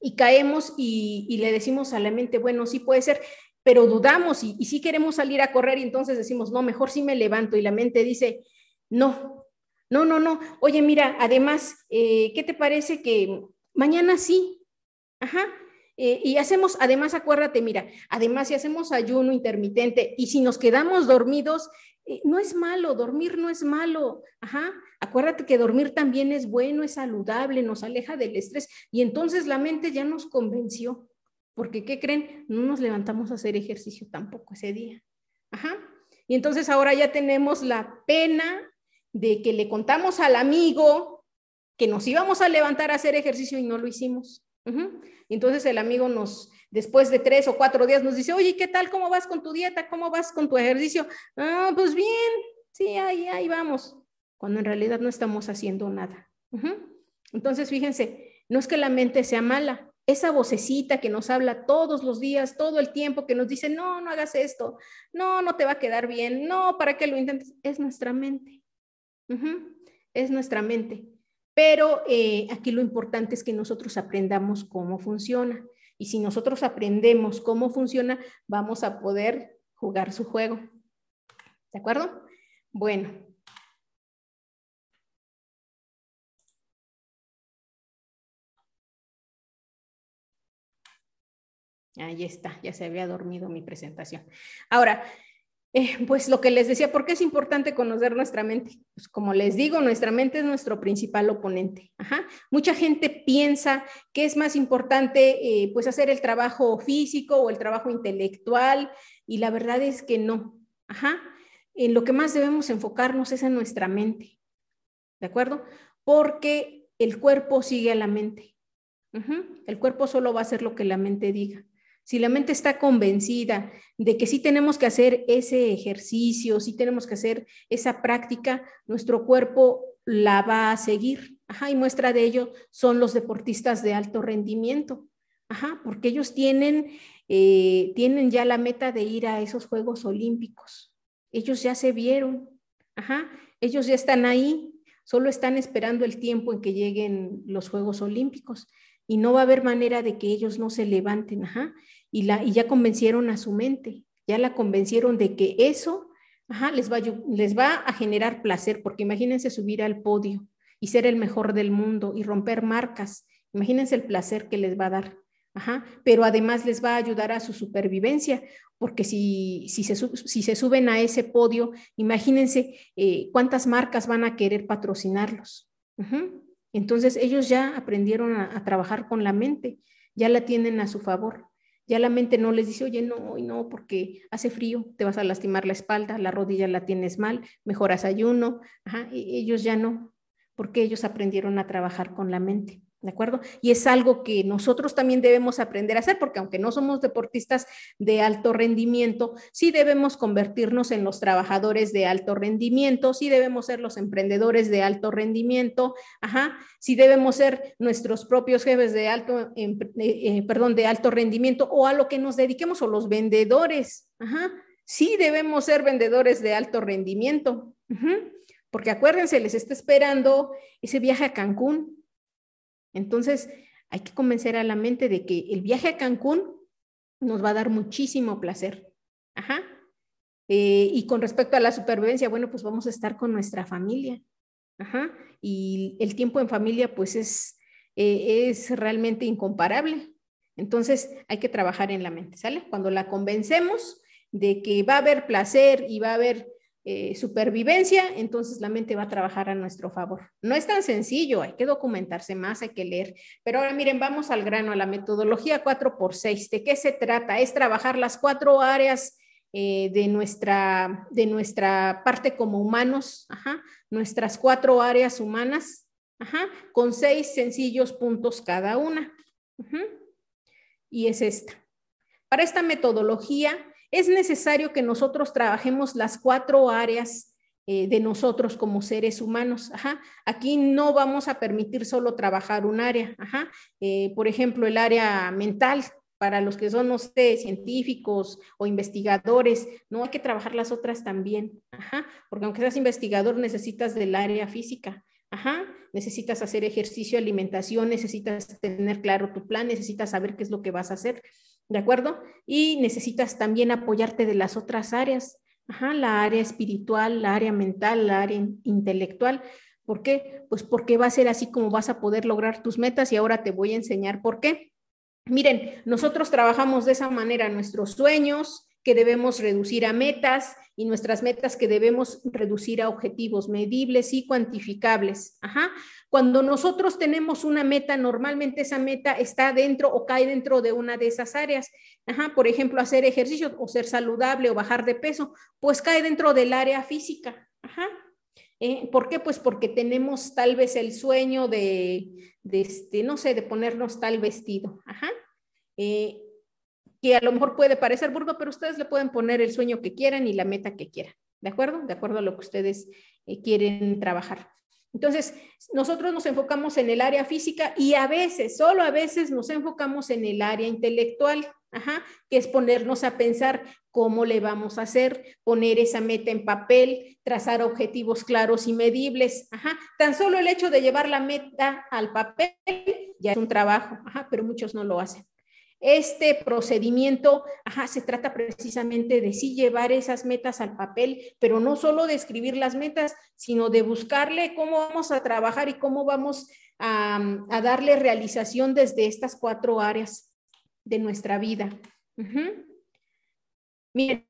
S1: Y caemos y, le decimos a la mente, bueno, sí puede ser, pero dudamos y, y sí queremos salir a correr y entonces decimos, no, mejor sí me levanto y la mente dice, no, no, no, no, oye, mira, además, eh, ¿qué te parece que mañana sí? Ajá, eh, y hacemos, además, acuérdate, mira, además si hacemos ayuno intermitente y si nos quedamos dormidos, eh, no es malo, dormir no es malo. Ajá, acuérdate que dormir también es bueno, es saludable, nos aleja del estrés y entonces la mente ya nos convenció. Porque, ¿qué creen? No nos levantamos a hacer ejercicio tampoco ese día. Ajá. Y entonces ahora ya tenemos la pena de que le contamos al amigo que nos íbamos a levantar a hacer ejercicio y no lo hicimos. Entonces el amigo nos, después de tres o cuatro días, nos dice, oye, ¿qué tal? ¿Cómo vas con tu dieta? ¿Cómo vas con tu ejercicio? Ah, pues bien, sí, ahí, ahí vamos, cuando en realidad no estamos haciendo nada. Entonces, fíjense, no es que la mente sea mala, esa vocecita que nos habla todos los días, todo el tiempo, que nos dice, no, no hagas esto, no, no te va a quedar bien, no, ¿para qué lo intentes? Es nuestra mente. Es nuestra mente. Pero eh, aquí lo importante es que nosotros aprendamos cómo funciona. Y si nosotros aprendemos cómo funciona, vamos a poder jugar su juego. ¿De acuerdo? Bueno. Ahí está, ya se había dormido mi presentación. Ahora, eh, pues lo que les decía, ¿por qué es importante conocer nuestra mente? Pues como les digo, nuestra mente es nuestro principal oponente. Mucha gente piensa que es más importante eh, pues hacer el trabajo físico o el trabajo intelectual y la verdad es que no. En lo que más debemos enfocarnos es en nuestra mente. ¿De acuerdo? Porque el cuerpo sigue a la mente. El cuerpo solo va a hacer lo que la mente diga. Si la mente está convencida de que sí tenemos que hacer ese ejercicio, sí tenemos que hacer esa práctica, nuestro cuerpo la va a seguir. Ajá, y muestra de ello son los deportistas de alto rendimiento. Ajá, porque ellos tienen, eh, tienen ya la meta de ir a esos Juegos Olímpicos. Ellos ya se vieron. Ajá, ellos ya están ahí, solo están esperando el tiempo en que lleguen los Juegos Olímpicos y no va a haber manera de que ellos no se levanten, ajá y, la, y ya convencieron a su mente, ya la convencieron de que eso les, va, les va a generar placer, porque imagínense subir al podio y ser el mejor del mundo y romper marcas, imagínense el placer que les va a dar. Ajá, pero además les va a ayudar a su supervivencia, porque si, si, se, si se, suben a ese podio, imagínense eh, cuántas marcas van a querer patrocinarlos. Entonces ellos ya aprendieron a, trabajar con la mente, ya la tienen a su favor. Ya la mente no les dice, oye, no, no, porque hace frío, te vas a lastimar la espalda, la rodilla la tienes mal, mejoras ayuno. Ajá, ellos ya no, porque ellos aprendieron a trabajar con la mente. ¿De acuerdo? Y es algo que nosotros también debemos aprender a hacer, porque aunque no somos deportistas de alto rendimiento, sí debemos convertirnos en los trabajadores de alto rendimiento, sí debemos ser los emprendedores de alto rendimiento, ajá, sí debemos ser nuestros propios jefes de alto, eh, eh, perdón, de alto rendimiento o a lo que nos dediquemos o los vendedores, ajá, sí debemos ser vendedores de alto rendimiento, porque acuérdense, les está esperando ese viaje a Cancún, entonces, hay que convencer a la mente de que el viaje a Cancún nos va a dar muchísimo placer. Ajá. Eh, y con respecto a la supervivencia, bueno, pues vamos a estar con nuestra familia. Ajá. Y el tiempo en familia, pues es, eh, es realmente incomparable. Entonces, hay que trabajar en la mente, ¿sale? Cuando la convencemos de que va a haber placer y va a haber eh, supervivencia, entonces la mente va a trabajar a nuestro favor. No es tan sencillo, hay que documentarse más, hay que leer. Pero ahora miren, vamos al grano, a la metodología 4x6. ¿De qué se trata? Es trabajar las cuatro áreas eh, de, nuestra, de nuestra parte como humanos, nuestras cuatro áreas humanas, con seis sencillos puntos cada una. Y es esta. Para esta metodología, es necesario que nosotros trabajemos las cuatro áreas eh, de nosotros como seres humanos. Aquí no vamos a permitir solo trabajar un área. Eh, por ejemplo, el área mental, para los que son, no sé, científicos o investigadores, no hay que trabajar las otras también, porque aunque seas investigador necesitas del área física, necesitas hacer ejercicio, alimentación, necesitas tener claro tu plan, necesitas saber qué es lo que vas a hacer, ¿de acuerdo? Y necesitas también apoyarte de las otras áreas, Ajá, la área espiritual, la área mental, la área intelectual. ¿Por qué? Pues porque va a ser así como vas a poder lograr tus metas y ahora te voy a enseñar por qué. Miren, nosotros trabajamos de esa manera nuestros sueños que debemos reducir a metas y nuestras metas que debemos reducir a objetivos medibles y cuantificables. Ajá. Cuando nosotros tenemos una meta, normalmente esa meta está dentro o cae dentro de una de esas áreas. Ajá. Por ejemplo, hacer ejercicio o ser saludable o bajar de peso, pues cae dentro del área física. Ajá. Eh, ¿Por qué? Pues porque tenemos tal vez el sueño de, este, no sé, de ponernos tal vestido. Ajá. Eh, que a lo mejor puede parecer burdo, pero ustedes le pueden poner el sueño que quieran y la meta que quieran. ¿De acuerdo? De acuerdo a lo que ustedes eh, quieren trabajar. Entonces, nosotros nos enfocamos en el área física y a veces, solo a veces nos enfocamos en el área intelectual. Ajá, que es ponernos a pensar cómo le vamos a hacer, poner esa meta en papel, trazar objetivos claros y medibles. Ajá, tan solo el hecho de llevar la meta al papel ya es un trabajo, ajá, pero muchos no lo hacen. Este procedimiento, ajá, se trata precisamente de sí llevar esas metas al papel, pero no solo de escribir las metas, sino de buscarle cómo vamos a trabajar y cómo vamos a, a darle realización desde estas cuatro áreas de nuestra vida. Miren,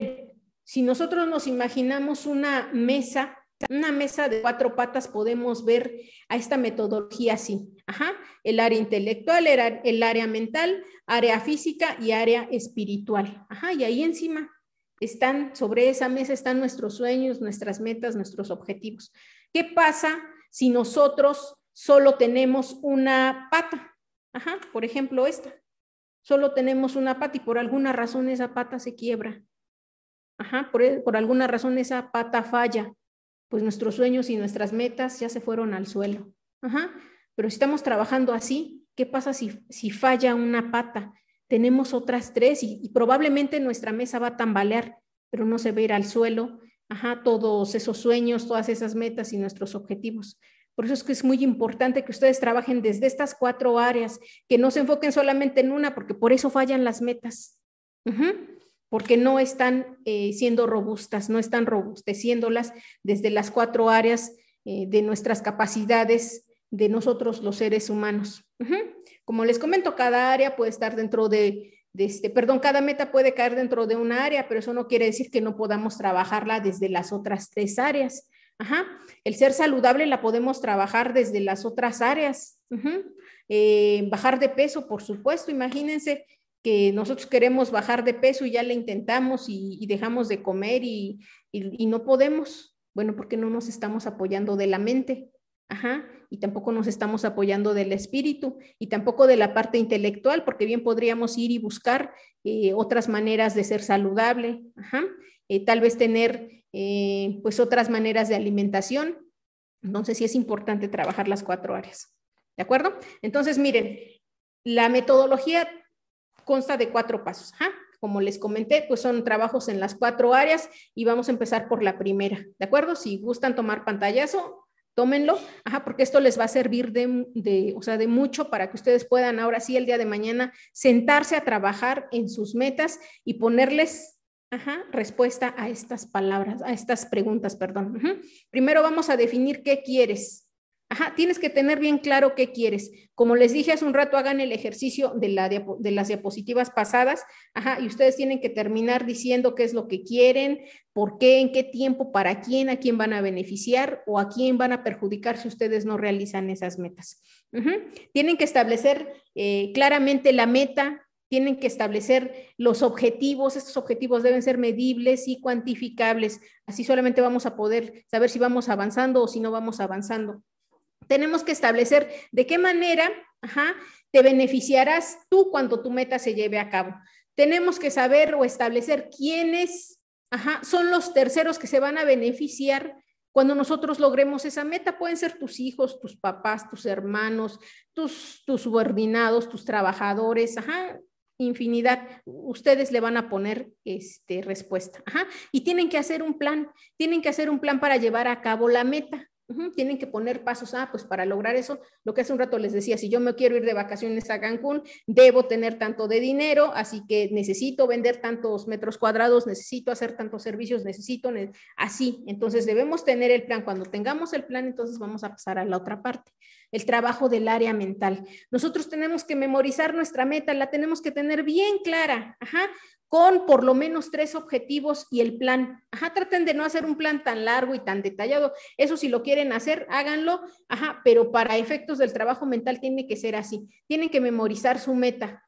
S1: si nosotros nos imaginamos una mesa, una mesa de cuatro patas, podemos ver a esta metodología así. Ajá, el área intelectual, el área mental, área física y área espiritual. Ajá, y ahí encima están, sobre esa mesa están nuestros sueños, nuestras metas, nuestros objetivos. ¿Qué pasa si nosotros solo tenemos una pata? Ajá, por ejemplo, esta solo tenemos una pata y por alguna razón esa pata se quiebra. Ajá, por, por alguna razón esa pata falla, pues nuestros sueños y nuestras metas ya se fueron al suelo. Ajá, pero si estamos trabajando así, ¿qué pasa si, si falla una pata? Tenemos otras tres y, probablemente nuestra mesa va a tambalear, pero no se va ir al suelo. Ajá, todos esos sueños, todas esas metas y nuestros objetivos. Por eso es que es muy importante que ustedes trabajen desde estas cuatro áreas, que no se enfoquen solamente en una, porque por eso fallan las metas, porque no están eh, siendo robustas, no están robusteciéndolas desde las cuatro áreas eh, de nuestras capacidades de nosotros los seres humanos. Como les comento, cada área puede estar dentro de, este, perdón, cada meta puede caer dentro de una área, pero eso no quiere decir que no podamos trabajarla desde las otras tres áreas. Ajá. El ser saludable la podemos trabajar desde las otras áreas. Eh, bajar de peso, por supuesto. Imagínense nosotros queremos bajar de peso y ya le intentamos y, dejamos de comer y, no podemos. Bueno, porque no nos estamos apoyando de la mente. Ajá. Y tampoco nos estamos apoyando del espíritu y tampoco de la parte intelectual, porque bien podríamos ir y buscar eh, otras maneras de ser saludable. Ajá. Eh, tal vez tener eh, pues otras maneras de alimentación. Entonces sí es importante trabajar las cuatro áreas. ¿De acuerdo? Entonces miren, la metodología consta de cuatro pasos. Como les comenté, pues son trabajos en las cuatro áreas y vamos a empezar por la primera. ¿De acuerdo? Si gustan tomar pantallazo, tómenlo, porque esto les va a servir de, de, o sea, de mucho para que ustedes puedan ahora sí el día de mañana sentarse a trabajar en sus metas y ponerles respuesta a estas palabras, a estas preguntas, perdón. Primero vamos a definir qué quieres. Tienes que tener bien claro qué quieres. Como les dije hace un rato, hagan el ejercicio de, la, de las diapositivas pasadas. Ajá, y ustedes tienen que terminar diciendo qué es lo que quieren, por qué, en qué tiempo, para quién, a quién van a beneficiar o a quién van a perjudicar si ustedes no realizan esas metas. Tienen que establecer eh, claramente la meta, tienen que establecer los objetivos, estos objetivos deben ser medibles y cuantificables, así solamente vamos a poder saber si vamos avanzando o si no vamos avanzando. Tenemos que establecer de qué manera te beneficiarás tú cuando tu meta se lleve a cabo. Tenemos que saber o establecer quiénes son los terceros que se van a beneficiar cuando nosotros logremos esa meta, pueden ser tus hijos, tus papás, tus hermanos, tus, tus subordinados, tus trabajadores, ajá, infinidad. Ustedes le van a poner este, respuesta. Y tienen que hacer un plan, tienen que hacer un plan para llevar a cabo la meta. Tienen que poner pasos, ah, pues para lograr eso, lo que hace un rato les decía, si yo me quiero ir de vacaciones a Cancún, debo tener tanto de dinero, así que necesito vender tantos metros cuadrados, necesito hacer tantos servicios, necesito, así. Entonces debemos tener el plan. Cuando tengamos el plan, entonces vamos a pasar a la otra parte, el trabajo del área mental. Nosotros tenemos que memorizar nuestra meta, la tenemos que tener bien clara. Ajá con por lo menos tres objetivos y el plan. Ajá, traten de no hacer un plan tan largo y tan detallado. Eso si lo quieren hacer, háganlo. Pero para efectos del trabajo mental tiene que ser así. Tienen que memorizar su meta.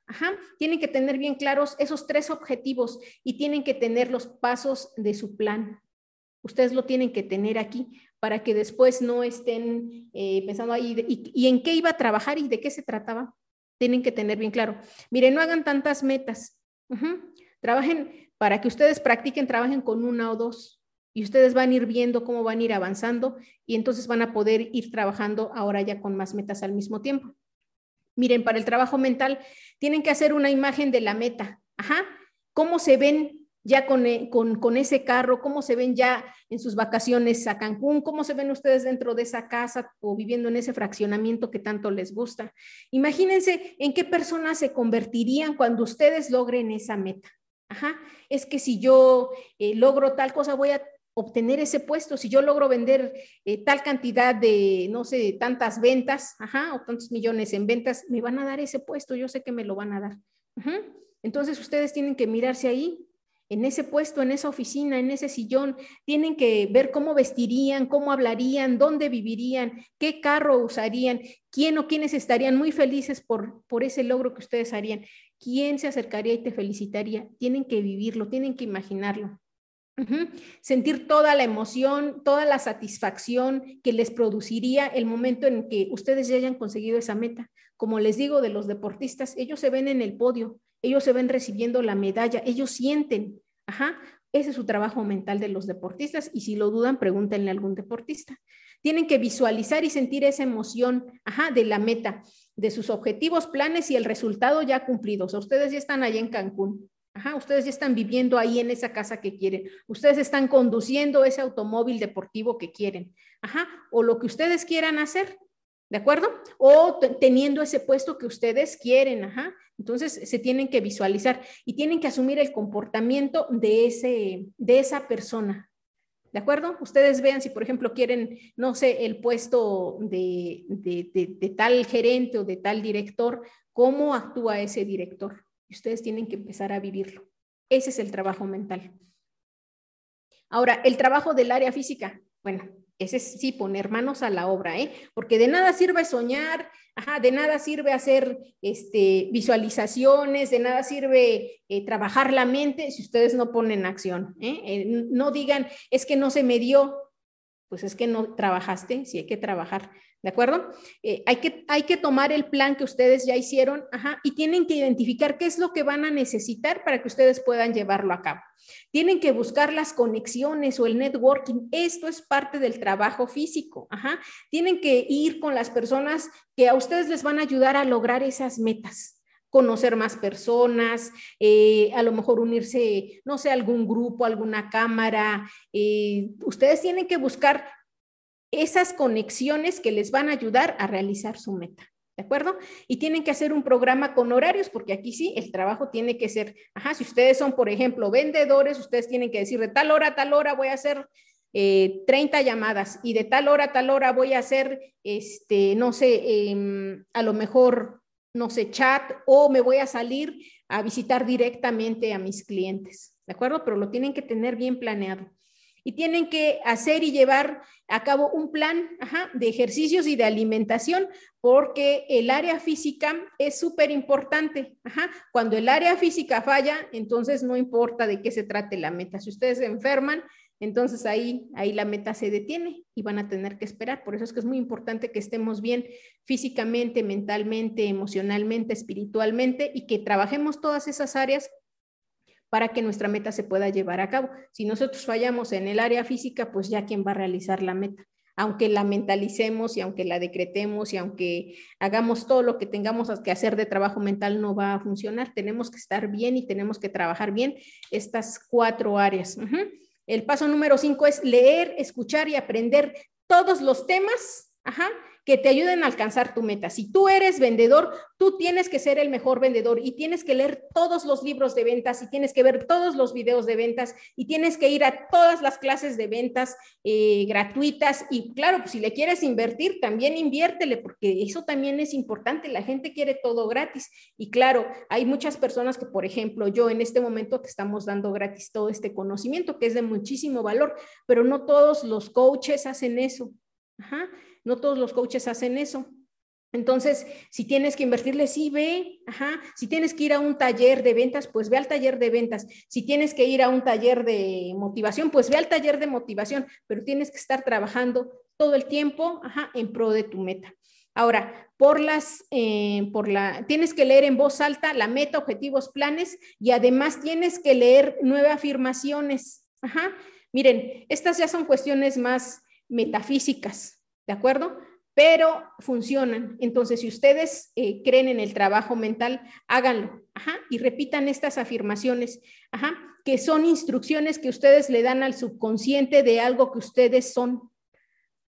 S1: Tienen que tener bien claros esos tres objetivos y tienen que tener los pasos de su plan. Ustedes lo tienen que tener aquí para que después no estén eh, pensando ahí y, en qué iba a trabajar y de qué se trataba. Tienen que tener bien claro. Miren, no hagan tantas metas. Trabajen, para que ustedes practiquen, trabajen con una o dos y ustedes van a ir viendo cómo van a ir avanzando y entonces van a poder ir trabajando ahora ya con más metas al mismo tiempo. Miren, para el trabajo mental tienen que hacer una imagen de la meta. Ajá. ¿Cómo se ven ya con, eh, con, con, ese carro? ¿Cómo se ven ya en sus vacaciones a Cancún? ¿Cómo se ven ustedes dentro de esa casa o viviendo en ese fraccionamiento que tanto les gusta? Imagínense en qué personas se convertirían cuando ustedes logren esa meta. Ajá, es que si yo eh, logro tal cosa, voy a obtener ese puesto. Si yo logro vender eh, tal cantidad de, no sé, tantas ventas, ajá, o tantos millones en ventas, me van a dar ese puesto. Yo sé que me lo van a dar. Entonces ustedes tienen que mirarse ahí, en ese puesto, en esa oficina, en ese sillón. Tienen que ver cómo vestirían, cómo hablarían, dónde vivirían, qué carro usarían, quién o quiénes estarían muy felices por, por ese logro que ustedes harían. ¿quién se acercaría y te felicitaría? Tienen que vivirlo, tienen que imaginarlo. Sentir toda la emoción, toda la satisfacción que les produciría el momento en que ustedes ya hayan conseguido esa meta. Como les digo de los deportistas, ellos se ven en el podio, ellos se ven recibiendo la medalla, ellos sienten, ajá, ese es su trabajo mental de los deportistas y si lo dudan, pregúntenle a algún deportista. Tienen que visualizar y sentir esa emoción, ajá, de la meta de sus objetivos, planes y el resultado ya cumplido. O sea, ustedes ya están allá en Cancún. Ajá, ustedes ya están viviendo ahí en esa casa que quieren. Ustedes están conduciendo ese automóvil deportivo que quieren. Ajá, o lo que ustedes quieran hacer. ¿De acuerdo? O teniendo ese puesto que ustedes quieren. Ajá. Entonces se tienen que visualizar y tienen que asumir el comportamiento de, ese, de esa persona. ¿De acuerdo? Ustedes vean si, por ejemplo, quieren, no sé, el puesto de, de, tal gerente o de tal director, ¿cómo actúa ese director? Ustedes tienen que empezar a vivirlo. Ese es el trabajo mental. Ahora, el trabajo del área física. Bueno, ese es sí poner manos a la obra, ¿eh? Porque de nada sirve soñar, ajá, de nada sirve hacer este, visualizaciones, de nada sirve eh, trabajar la mente si ustedes no ponen acción. ¿eh? ¿eh? no digan, es que no se me dio, pues es que no trabajaste, sí hay que trabajar. ¿De acuerdo? Eh, hay, que, hay que tomar el plan que ustedes ya hicieron ajá, y tienen que identificar qué es lo que van a necesitar para que ustedes puedan llevarlo a cabo. Tienen que buscar las conexiones o el networking. Esto es parte del trabajo físico. Ajá. Tienen que ir con las personas que a ustedes les van a ayudar a lograr esas metas conocer más personas, eh, a lo mejor unirse, no sé, algún grupo, alguna cámara. Eh, ustedes tienen que buscar esas conexiones que les van a ayudar a realizar su meta. ¿De acuerdo? Y tienen que hacer un programa con horarios, porque aquí sí, el trabajo tiene que ser, ajá, si ustedes son, por ejemplo, vendedores, ustedes tienen que decir de tal hora a tal hora voy a hacer 30 eh, llamadas y de tal hora a tal hora voy a hacer, este, no sé, em, a lo mejor, no sé, chat o me voy a salir a visitar directamente a mis clientes. ¿De acuerdo? Pero lo tienen que tener bien planeado y tienen que hacer y llevar a cabo un plan de ejercicios y de alimentación porque el área física es súper importante. Cuando el área física falla, entonces no importa de qué se trate la meta. Si ustedes se enferman, entonces ahí, ahí la meta se detiene y van a tener que esperar. Por eso es que es muy importante que estemos bien físicamente, mentalmente, emocionalmente, espiritualmente y que trabajemos todas esas áreas para que nuestra meta se pueda llevar a cabo. Si nosotros fallamos en el área física, pues ya quién va a realizar la meta. aunque la mentalicemos y aunque la decretemos y aunque hagamos todo lo que tengamos que hacer de trabajo mental, no va a funcionar. Tenemos que estar bien y tenemos que trabajar bien estas cuatro áreas. El paso número cinco es leer, escuchar y aprender todos los temas Ajá, que te ayuden a alcanzar tu meta. Si tú eres vendedor, tú tienes que ser el mejor vendedor y tienes que leer todos los libros de ventas y tienes que ver todos los videos de ventas y tienes que ir a todas las clases de ventas eh, gratuitas. Y claro, pues, si le quieres invertir, también inviértele, porque eso también es importante. La gente quiere todo gratis. Y claro, hay muchas personas que, por ejemplo, yo en este momento te estamos dando gratis todo este conocimiento que es de muchísimo valor, pero no todos los coaches hacen eso. Ajá. No todos los coaches hacen eso. Entonces, si tienes que invertirle, sí, ve, ajá. Si tienes que ir a un taller de ventas, pues ve al taller de ventas. Si tienes que ir a un taller de motivación, pues ve al taller de motivación, pero tienes que estar trabajando todo el tiempo, ajá, en pro de tu meta. Ahora, por las, eh, por la, tienes que leer en voz alta la meta, objetivos, planes y además tienes que leer nueve afirmaciones. Ajá. Miren, estas ya son cuestiones más metafísicas, ¿de acuerdo? Pero funcionan. Entonces, si ustedes eh, creen en el trabajo mental, háganlo, ajá, y repitan estas afirmaciones, ajá, que son instrucciones que ustedes le dan al subconsciente de algo que ustedes son.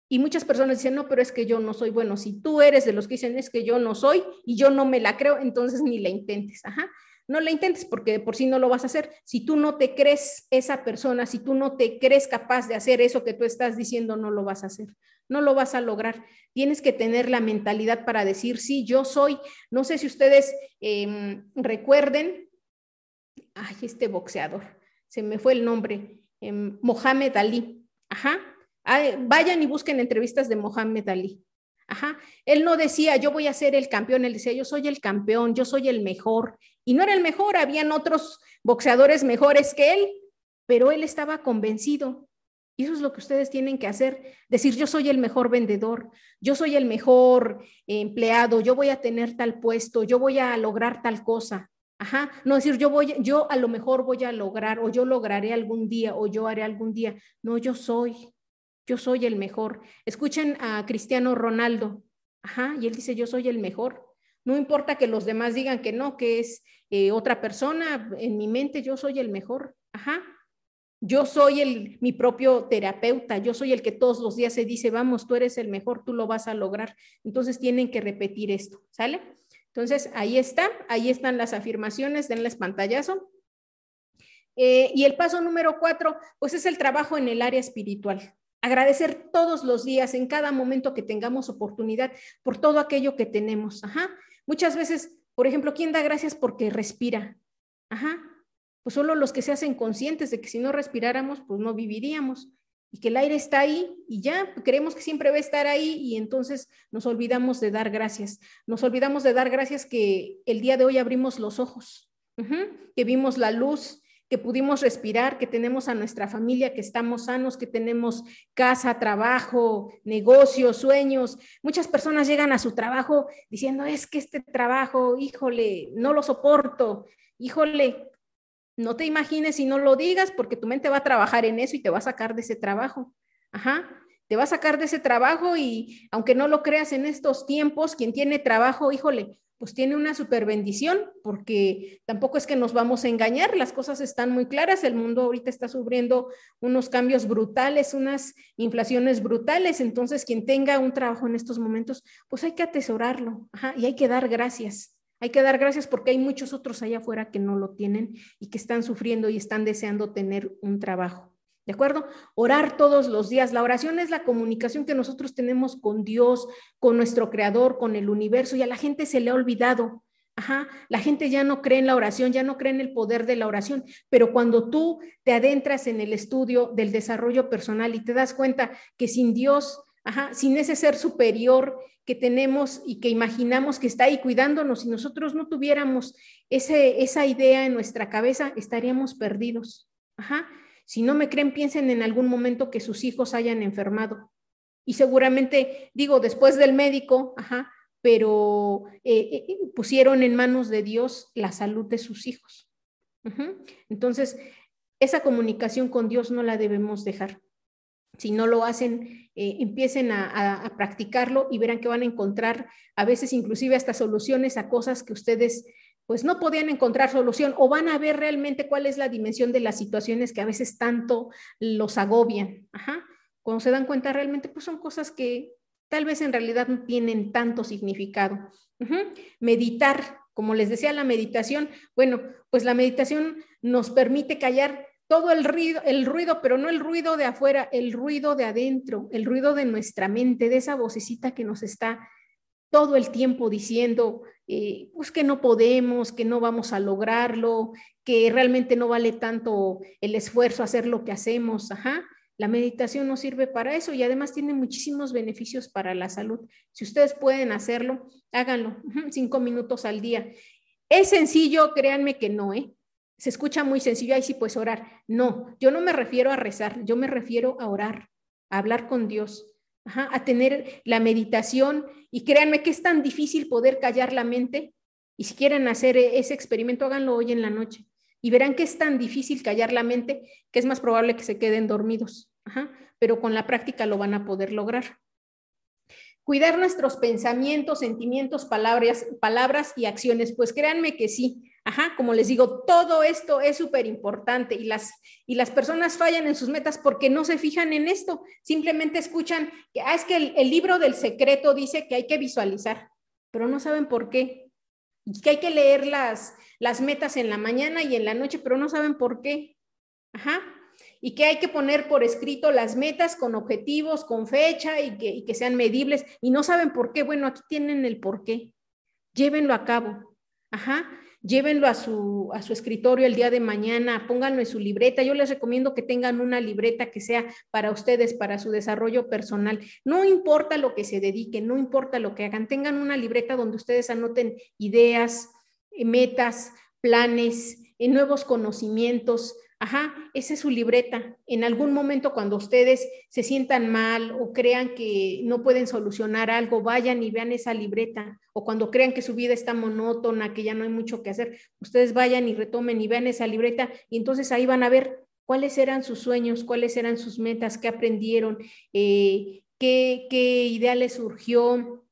S1: Y muchas personas dicen, no, pero es que yo no soy bueno. Si tú eres de los que dicen, es que yo no soy y yo no me la creo, entonces ni la intentes. Ajá. No la intentes porque por sí no lo vas a hacer. Si tú no te crees esa persona, si tú no te crees capaz de hacer eso que tú estás diciendo, no lo vas a hacer. No lo vas a lograr. Tienes que tener la mentalidad para decir, sí, yo soy. No sé si ustedes em, recuerden, ay, este boxeador, se me fue el nombre, em, Mohamed Ali. Ajá. vayan y busquen entrevistas de Mohamed Ali. Ajá. Él no decía, yo voy a ser el campeón, él decía, yo soy el campeón, yo soy el mejor. Y no era el mejor, habían otros boxeadores mejores que él, pero él estaba convencido. Y eso es lo que ustedes tienen que hacer, decir, yo soy el mejor vendedor, yo soy el mejor empleado, yo voy a tener tal puesto, yo voy a lograr tal cosa. Ajá, no decir yo voy, yo a lo mejor voy a lograr o yo lograré algún día o yo haré algún día. No, yo soy, yo soy el mejor. Escuchen a Cristiano Ronaldo. Ajá, y él dice, yo soy el mejor. No importa que los demás digan que no, que es eh, otra persona, en mi mente yo soy el mejor. Ajá. Yo soy el, mi propio terapeuta, yo soy el que todos los días se dice, vamos, tú eres el mejor, tú lo vas a lograr. Entonces tienen que repetir esto, ¿sale? Entonces ahí está, ahí están las afirmaciones, denles pantallazo. Eh, y el paso número cuatro, pues es el trabajo en el área espiritual. Agradecer todos los días, en cada momento que tengamos oportunidad, por todo aquello que tenemos. Ajá. Muchas veces, por ejemplo, ¿quién da gracias porque respira? Ajá. Pues solo los que se hacen conscientes de que si no respiráramos, pues no viviríamos. Y que el aire está ahí y ya creemos que siempre va a estar ahí y entonces nos olvidamos de dar gracias. Nos olvidamos de dar gracias que el día de hoy abrimos los ojos, que vimos la luz, que pudimos respirar, que tenemos a nuestra familia, que estamos sanos, que tenemos casa, trabajo, negocios, sueños. Muchas personas llegan a su trabajo diciendo, es que este trabajo, híjole, no lo soporto, híjole, no te imagines y no lo digas porque tu mente va a trabajar en eso y te va a sacar de ese trabajo. Ajá, te va a sacar de ese trabajo y aunque no lo creas en estos tiempos, quien tiene trabajo, híjole, pues tiene una super bendición, porque tampoco es que nos vamos a engañar, las cosas están muy claras, el mundo ahorita está sufriendo unos cambios brutales, unas inflaciones brutales, entonces quien tenga un trabajo en estos momentos, pues hay que atesorarlo, y hay que dar gracias. Hay que dar gracias porque hay muchos otros allá afuera que no lo tienen y que están sufriendo y están deseando tener un trabajo. ¿De acuerdo? Orar todos los días. La oración es la comunicación que nosotros tenemos con Dios, con nuestro Creador, con el universo y a la gente se le ha olvidado. Ajá, la gente ya no cree en la oración, ya no cree en el poder de la oración, pero cuando tú te adentras en el estudio del desarrollo personal y te das cuenta que sin Dios, ajá, sin ese ser superior que tenemos y que imaginamos que está ahí cuidándonos, si nosotros no tuviéramos ese, esa idea en nuestra cabeza, estaríamos perdidos. Ajá. Si no me creen, piensen en algún momento que sus hijos hayan enfermado. Y seguramente, digo, después del médico, ajá, pero eh, eh, pusieron en manos de Dios la salud de sus hijos. Entonces, esa comunicación con Dios no la debemos dejar. Si no lo hacen, eh, empiecen a, practicarlo y verán que van a encontrar a veces inclusive hasta soluciones a cosas que ustedes pues no podían encontrar solución o van a ver realmente cuál es la dimensión de las situaciones que a veces tanto los agobian. Cuando se dan cuenta realmente pues son cosas que tal vez en realidad no tienen tanto significado. Meditar, como les decía, la meditación, bueno, pues la meditación nos permite callar todo el ruido, el ruido, pero no el ruido de afuera, el ruido de adentro, el ruido de nuestra mente, de esa vocecita que nos está todo el tiempo diciendo, eh, pues que no podemos, que no vamos a lograrlo, que realmente no vale tanto el esfuerzo hacer lo que hacemos. Ajá. La meditación nos sirve para eso y además tiene muchísimos beneficios para la salud. Si ustedes pueden hacerlo, háganlo, cinco minutos al día. ¿Es sencillo? Créanme que no, ¿eh? Se escucha muy sencillo, ahí sí puedes orar. No, yo no me refiero a rezar, yo me refiero a orar, a hablar con Dios, a tener la meditación. Y créanme que es tan difícil poder callar la mente. Y si quieren hacer ese experimento, háganlo hoy en la noche. Y verán que es tan difícil callar la mente que es más probable que se queden dormidos pero con la práctica lo van a poder lograr. Cuidar nuestros pensamientos, sentimientos, palabras, palabras y acciones, pues créanme que sí. Ajá, como les digo, todo esto es súper importante y las, y las personas fallan en sus metas porque no se fijan en esto, simplemente escuchan que ah, es que el, libro del secreto dice que hay que visualizar, pero no saben por qué. Y que hay que leer las, las metas en la mañana y en la noche, pero no saben por qué. Ajá, y que hay que poner por escrito las metas con objetivos, con fecha y que, que sean medibles y no saben por qué. Bueno, aquí tienen el por qué. Llévenlo a cabo. Ajá. Llévenlo a su, a su escritorio el día de mañana, pónganlo en su libreta. Yo les recomiendo que tengan una libreta que sea para ustedes, para su desarrollo personal. No importa lo que se dediquen, no importa lo que hagan, tengan una libreta donde ustedes anoten ideas, metas, planes, nuevos conocimientos, Ajá, esa es su libreta. En algún momento cuando ustedes se sientan mal o crean que no pueden solucionar algo, vayan y vean esa libreta. O cuando crean que su vida está monótona, que ya no hay mucho que hacer, ustedes vayan y retomen y vean esa libreta y entonces ahí van a ver cuáles eran sus sueños, cuáles eran sus metas, qué aprendieron, eh, qué, idea les surgió,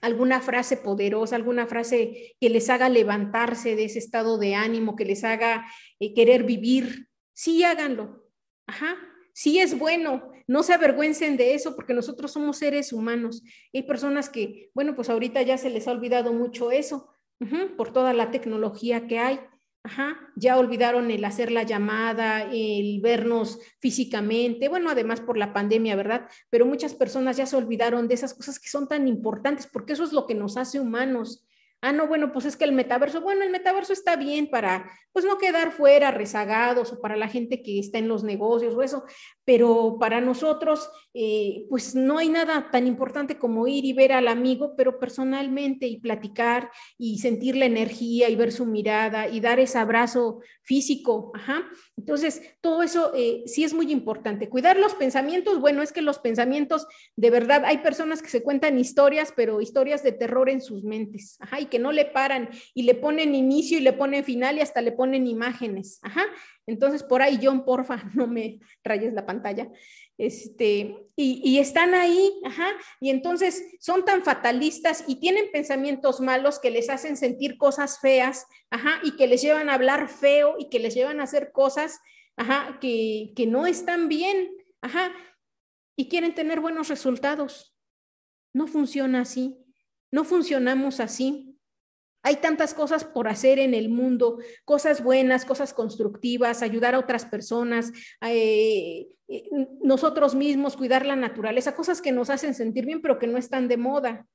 S1: alguna frase poderosa, alguna frase que les haga levantarse de ese estado de ánimo, que les haga eh, querer vivir sí háganlo. Ajá, sí es bueno, no se avergüencen de eso porque nosotros somos seres humanos. Hay personas que, bueno, pues ahorita ya se les ha olvidado mucho eso por toda la tecnología que hay. Ajá, ya olvidaron el hacer la llamada, el vernos físicamente, bueno, además por la pandemia, ¿verdad? Pero muchas personas ya se olvidaron de esas cosas que son tan importantes porque eso es lo que nos hace humanos. Ah, no, bueno, pues es que el metaverso, bueno, el metaverso está bien para, pues no quedar fuera rezagados o para la gente que está en los negocios o eso, pero para nosotros, eh, pues no hay nada tan importante como ir y ver al amigo, pero personalmente y platicar y sentir la energía y ver su mirada y dar ese abrazo físico. Entonces, todo eso eh, sí es muy importante. Cuidar los pensamientos, bueno, es que los pensamientos, de verdad, hay personas que se cuentan historias, pero historias de terror en sus mentes, ajá, y que no le paran y le ponen inicio y le ponen final y hasta le ponen imágenes, ajá. Entonces, por ahí, John, porfa, no me rayes la pantalla. Este, y, están ahí, ajá, y entonces son tan fatalistas y tienen pensamientos malos que les hacen sentir cosas feas, ajá, y que les llevan a hablar feo y que les llevan a hacer cosas, ajá, que, que no están bien, ajá, y quieren tener buenos resultados. No funciona así, no funcionamos así. Hay tantas cosas por hacer en el mundo, cosas buenas, cosas constructivas, ayudar a otras personas, eh, eh, nosotros mismos, cuidar la naturaleza, cosas que nos hacen sentir bien, pero que no están de moda.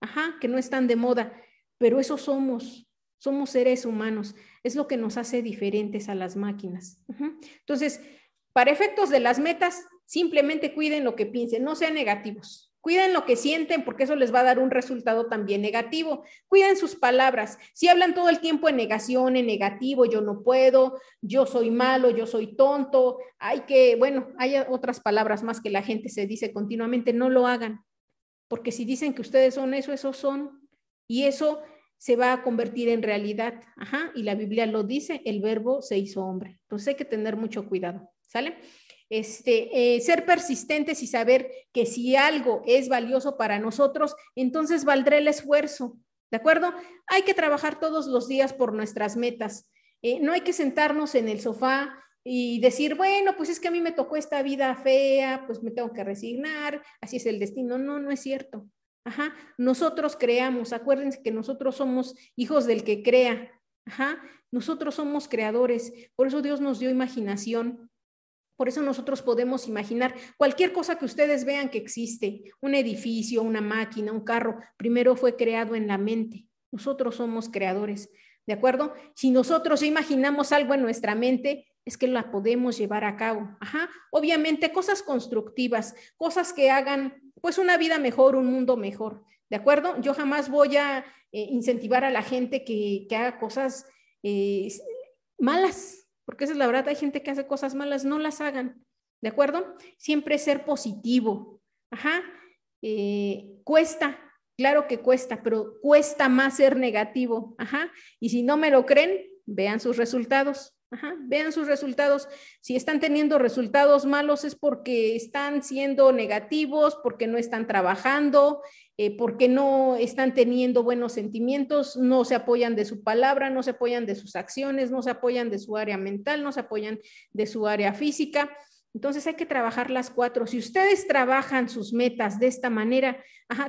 S1: Ajá, que no están de moda, pero eso somos, somos seres humanos, es lo que nos hace diferentes a las máquinas. Entonces, para efectos de las metas, simplemente cuiden lo que piensen, no sean negativos. Cuiden lo que sienten porque eso les va a dar un resultado también negativo. Cuiden sus palabras. Si hablan todo el tiempo en negación, en negativo, yo no puedo, yo soy malo, yo soy tonto, hay que, bueno, hay otras palabras más que la gente se dice continuamente, no lo hagan. Porque si dicen que ustedes son eso, eso son. Y eso se va a convertir en realidad. Ajá, y la Biblia lo dice, el verbo se hizo hombre. Entonces hay que tener mucho cuidado. ¿Sale? Este, eh, ser persistentes y saber que si algo es valioso para nosotros, entonces valdrá el esfuerzo. ¿De acuerdo? Hay que trabajar todos los días por nuestras metas. Eh, no hay que sentarnos en el sofá y decir, bueno, pues es que a mí me tocó esta vida fea, pues me tengo que resignar, así es el destino. No, no es cierto. Ajá, nosotros creamos, acuérdense que nosotros somos hijos del que crea. Ajá, nosotros somos creadores, por eso Dios nos dio imaginación. Por eso nosotros podemos imaginar cualquier cosa que ustedes vean que existe, un edificio, una máquina, un carro, primero fue creado en la mente. Nosotros somos creadores, ¿de acuerdo? Si nosotros imaginamos algo en nuestra mente, es que la podemos llevar a cabo. Ajá. Obviamente cosas constructivas, cosas que hagan pues una vida mejor, un mundo mejor. ¿De acuerdo? Yo jamás voy a eh, incentivar a la gente que, haga cosas eh, malas, porque esa es la verdad, hay gente que hace cosas malas, no las hagan. ¿De acuerdo? Siempre ser positivo. Ajá. Eh, cuesta, claro que cuesta, pero cuesta más ser negativo. Ajá. Y si no me lo creen, vean sus resultados. Vean sus resultados. Si están teniendo resultados malos es porque están siendo negativos, porque no están trabajando, eh, porque no están teniendo buenos sentimientos, no se apoyan de su palabra, no se apoyan de sus acciones, no se apoyan de su área mental, no se apoyan de su área física. Entonces hay que trabajar las cuatro. Si ustedes trabajan sus metas de esta manera,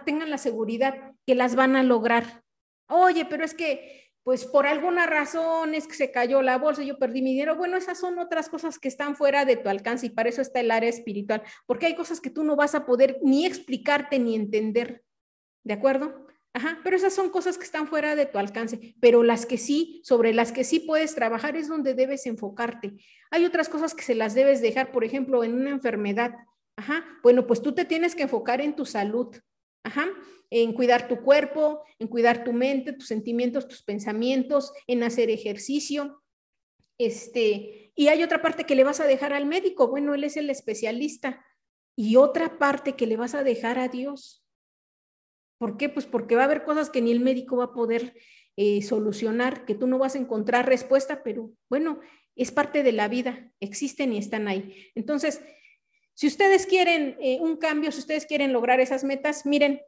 S1: tengan la seguridad que las van a lograr. Oye, pero es que pues por alguna razón es que se cayó la bolsa, yo perdí mi dinero. Bueno, esas son otras cosas que están fuera de tu alcance y para eso está el área espiritual, porque hay cosas que tú no vas a poder ni explicarte ni entender. ¿De acuerdo? Ajá, pero esas son cosas que están fuera de tu alcance, pero las que sí, sobre las que sí puedes trabajar es donde debes enfocarte. Hay otras cosas que se las debes dejar, por ejemplo, en una enfermedad. Ajá, bueno, pues tú te tienes que enfocar en tu salud. Ajá, en cuidar tu cuerpo, en cuidar tu mente, tus sentimientos, tus pensamientos, en hacer ejercicio. Este, y hay otra parte que le vas a dejar al médico, bueno, él es el especialista. Y otra parte que le vas a dejar a Dios. ¿Por qué? Pues porque va a haber cosas que ni el médico va a poder eh, solucionar, que tú no vas a encontrar respuesta, pero bueno, es parte de la vida, existen y están ahí. Entonces, si ustedes quieren eh, un cambio, si ustedes quieren lograr esas metas, miren,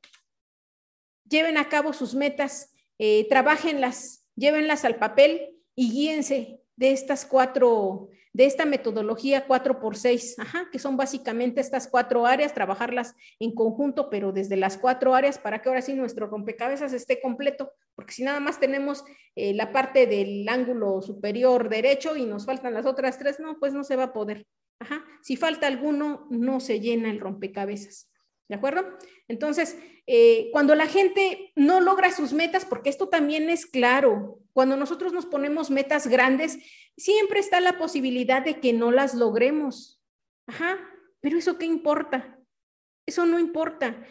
S1: lleven a cabo sus metas, eh, trabajenlas, llévenlas al papel y guíense de estas cuatro, de esta metodología 4 por 6 que son básicamente estas cuatro áreas, trabajarlas en conjunto, pero desde las cuatro áreas para que ahora sí nuestro rompecabezas esté completo, porque si nada más tenemos eh, la parte del ángulo superior derecho y nos faltan las otras tres, no, pues no se va a poder. Ajá. Si falta alguno, no se llena el rompecabezas. ¿De acuerdo? Entonces, eh, cuando la gente no logra sus metas, porque esto también es claro, cuando nosotros nos ponemos metas grandes, siempre está la posibilidad de que no las logremos. Ajá, pero eso qué importa? Eso no importa.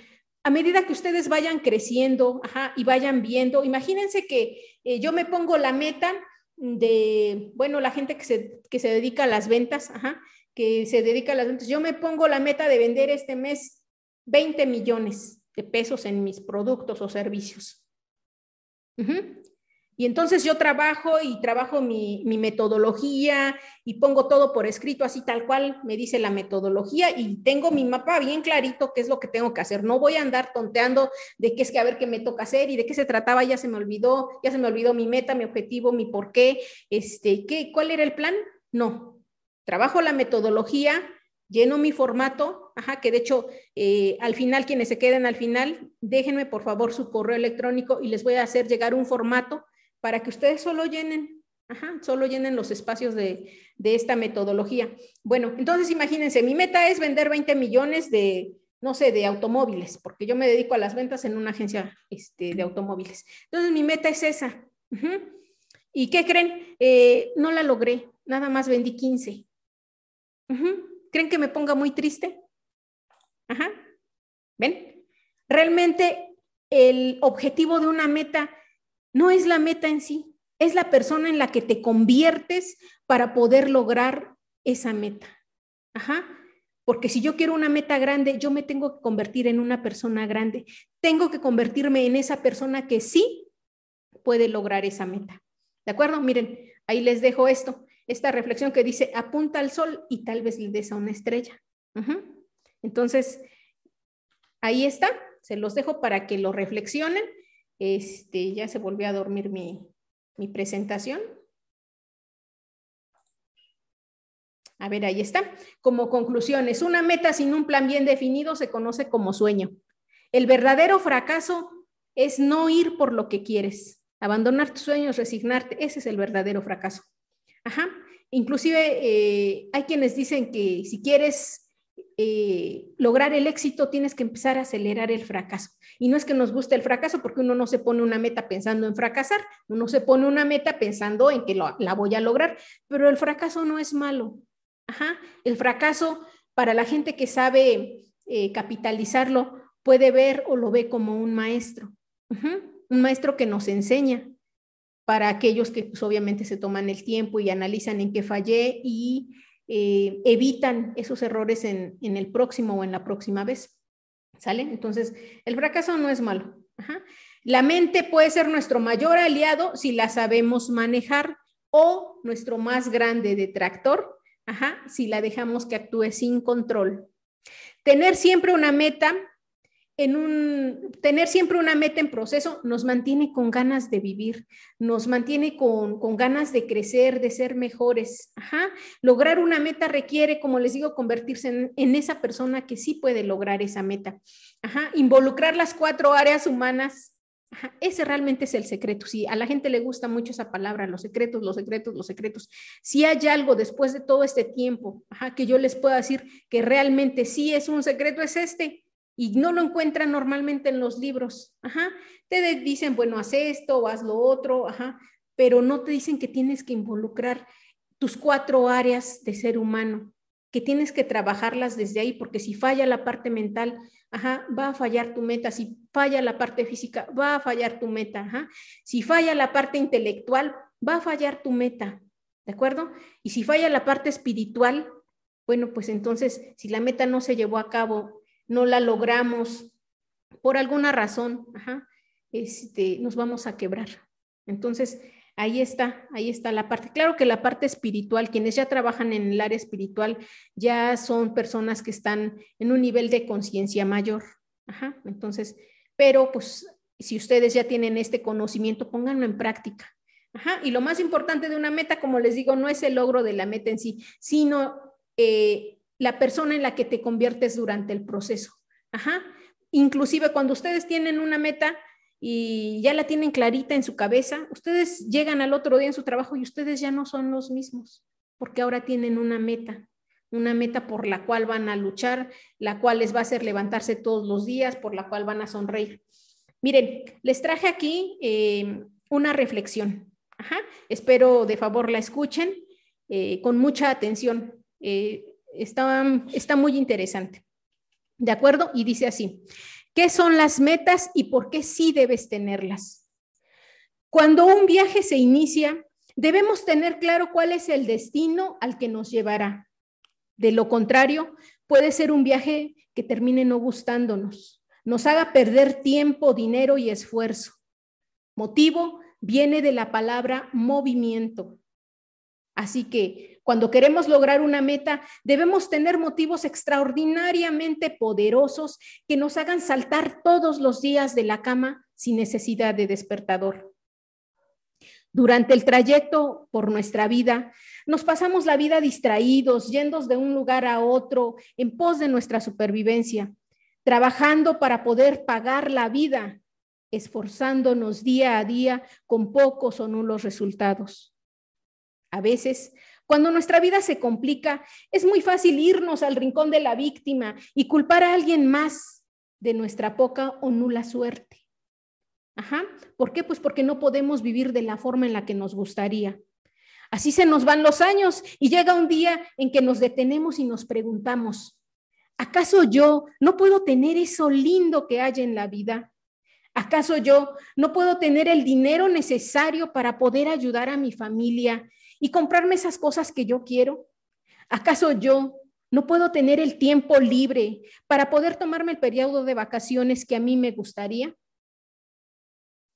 S1: A medida que ustedes vayan creciendo ajá, y vayan viendo, imagínense que eh, yo me pongo la meta de, bueno, la gente que se, que se dedica a las ventas, ajá, que se dedica a las ventas, yo me pongo la meta de vender este mes 20 millones de pesos en mis productos o servicios. Y entonces yo trabajo y trabajo mi, metodología y pongo todo por escrito, así tal cual me dice la metodología y tengo mi mapa bien clarito qué es lo que tengo que hacer. No voy a andar tonteando de qué es que a ver qué me toca hacer y de qué se trataba, ya se me olvidó, ya se me olvidó mi meta, mi objetivo, mi por qué, este, ¿qué, ¿cuál era el plan? No, trabajo la metodología, lleno mi formato, ajá, que de hecho eh, al final, quienes se queden al final, déjenme por favor su correo electrónico y les voy a hacer llegar un formato para que ustedes solo llenen, ajá, solo llenen los espacios de, esta metodología. Bueno, entonces imagínense, mi meta es vender 20 millones de, no sé, de automóviles, porque yo me dedico a las ventas en una agencia este, de automóviles. Entonces mi meta es esa. ¿Y qué creen? Eh, no la logré, nada más vendí 15. ¿Creen que me ponga muy triste? Ajá. ¿Ven? Realmente el objetivo de una meta no es la meta en sí, es la persona en la que te conviertes para poder lograr esa meta. Ajá. Porque si yo quiero una meta grande, yo me tengo que convertir en una persona grande. Tengo que convertirme en esa persona que sí puede lograr esa meta. ¿De acuerdo? Miren, ahí les dejo esto. esta reflexión que dice, apunta al sol y tal vez le des a una estrella. Entonces, ahí está, se los dejo para que lo reflexionen. Este, ya se volvió a dormir mi, mi presentación. A ver, ahí está. Como conclusiones, una meta sin un plan bien definido se conoce como sueño. El verdadero fracaso es no ir por lo que quieres, abandonar tus sueños, resignarte. Ese es el verdadero fracaso. Ajá. Inclusive eh, hay quienes dicen que si quieres eh, lograr el éxito tienes que empezar a acelerar el fracaso. Y no es que nos guste el fracaso porque uno no se pone una meta pensando en fracasar, uno se pone una meta pensando en que la voy a lograr, pero el fracaso no es malo. Ajá. El fracaso, para la gente que sabe eh, capitalizarlo, puede ver o lo ve como un maestro. Un maestro que nos enseña para aquellos que pues, obviamente se toman el tiempo y analizan en qué fallé y eh, evitan esos errores en, el próximo o en la próxima vez. ¿Sale? Entonces, el fracaso no es malo. La mente puede ser nuestro mayor aliado si la sabemos manejar o nuestro más grande detractor si la dejamos que actúe sin control. Tener siempre una meta en tener siempre una meta en proceso nos mantiene con ganas de vivir, nos mantiene con, ganas de crecer, de ser mejores. Ajá. Lograr una meta requiere, como les digo, convertirse en, esa persona que sí puede lograr esa meta. Ajá. Involucrar las cuatro áreas humanas ese realmente es el secreto. Si a la gente le gusta mucho esa palabra, los secretos, los secretos, los secretos. Si hay algo después de todo este tiempo que yo les pueda decir que realmente sí es un secreto, es este. Y no lo encuentran normalmente en los libros. Ajá. Te dicen, bueno, haz esto o haz lo otro, ajá, pero no te dicen que tienes que involucrar tus cuatro áreas de ser humano, que tienes que trabajarlas desde ahí, porque si falla la parte mental, ajá, va a fallar tu meta. Si falla la parte física, va a fallar tu meta. Ajá. Si falla la parte intelectual, va a fallar tu meta. ¿De acuerdo? Y si falla la parte espiritual, bueno, pues entonces, si la meta no se llevó a cabo, no la logramos por alguna razón, ajá, este, nos vamos a quebrar. Entonces, Ahí está, ahí está la parte. Claro que la parte espiritual, quienes ya trabajan en el área espiritual, ya son personas que están en un nivel de conciencia mayor. Ajá, entonces, pero pues si ustedes ya tienen este conocimiento, pónganlo en práctica. Ajá, y lo más importante de una meta, como les digo, no es el logro de la meta en sí, sino eh, la persona en la que te conviertes durante el proceso. Ajá, inclusive cuando ustedes tienen una meta, y ya la tienen clarita en su cabeza, ustedes llegan al otro día en su trabajo y ustedes ya no son los mismos, porque ahora tienen una meta, una meta por la cual van a luchar, la cual les va a hacer levantarse todos los días, por la cual van a sonreír. Miren, les traje aquí eh, una reflexión. Espero de favor la escuchen eh, con mucha atención. Eh, está, está muy interesante. ¿De acuerdo? Y dice así. ¿Qué son las metas y por qué sí debes tenerlas? Cuando un viaje se inicia, debemos tener claro cuál es el destino al que nos llevará. De lo contrario, puede ser un viaje que termine no gustándonos, nos haga perder tiempo, dinero y esfuerzo. Motivo viene de la palabra movimiento. Así que cuando queremos lograr una meta, debemos tener motivos extraordinariamente poderosos que nos hagan saltar todos los días de la cama sin necesidad de despertador. Durante el trayecto por nuestra vida, nos pasamos la vida distraídos, yendo de un lugar a otro en pos de nuestra supervivencia, trabajando para poder pagar la vida, esforzándonos día a día con pocos o nulos resultados. A veces, cuando nuestra vida se complica, es muy fácil irnos al rincón de la víctima y culpar a alguien más de nuestra poca o nula suerte. ¿Por qué? Pues porque no podemos vivir de la forma en la que nos gustaría. Así se nos van los años y llega un día en que nos detenemos y nos preguntamos, ¿acaso yo no puedo tener eso lindo que hay en la vida? ¿Acaso yo no puedo tener el dinero necesario para poder ayudar a mi familia y comprarme esas cosas que yo quiero? ¿Acaso yo no puedo tener el tiempo libre para poder tomarme el periodo de vacaciones que a mí me gustaría?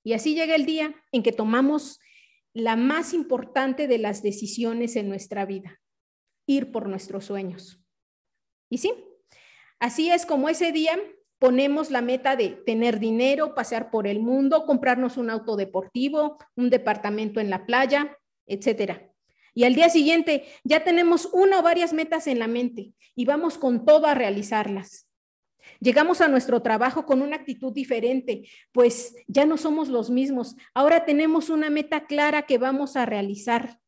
S1: Y así llega el día en que tomamos la más importante de las decisiones en nuestra vida, ir por nuestros sueños. Y sí, así es como ese día ponemos la meta de tener dinero, pasear por el mundo, comprarnos un auto deportivo, un departamento en la playa, etcétera. Y al día siguiente ya tenemos una o varias metas en la mente y vamos con todo a realizarlas. Llegamos a nuestro trabajo con una actitud diferente, pues ya no somos los mismos. Ahora tenemos una meta clara que vamos a realizar.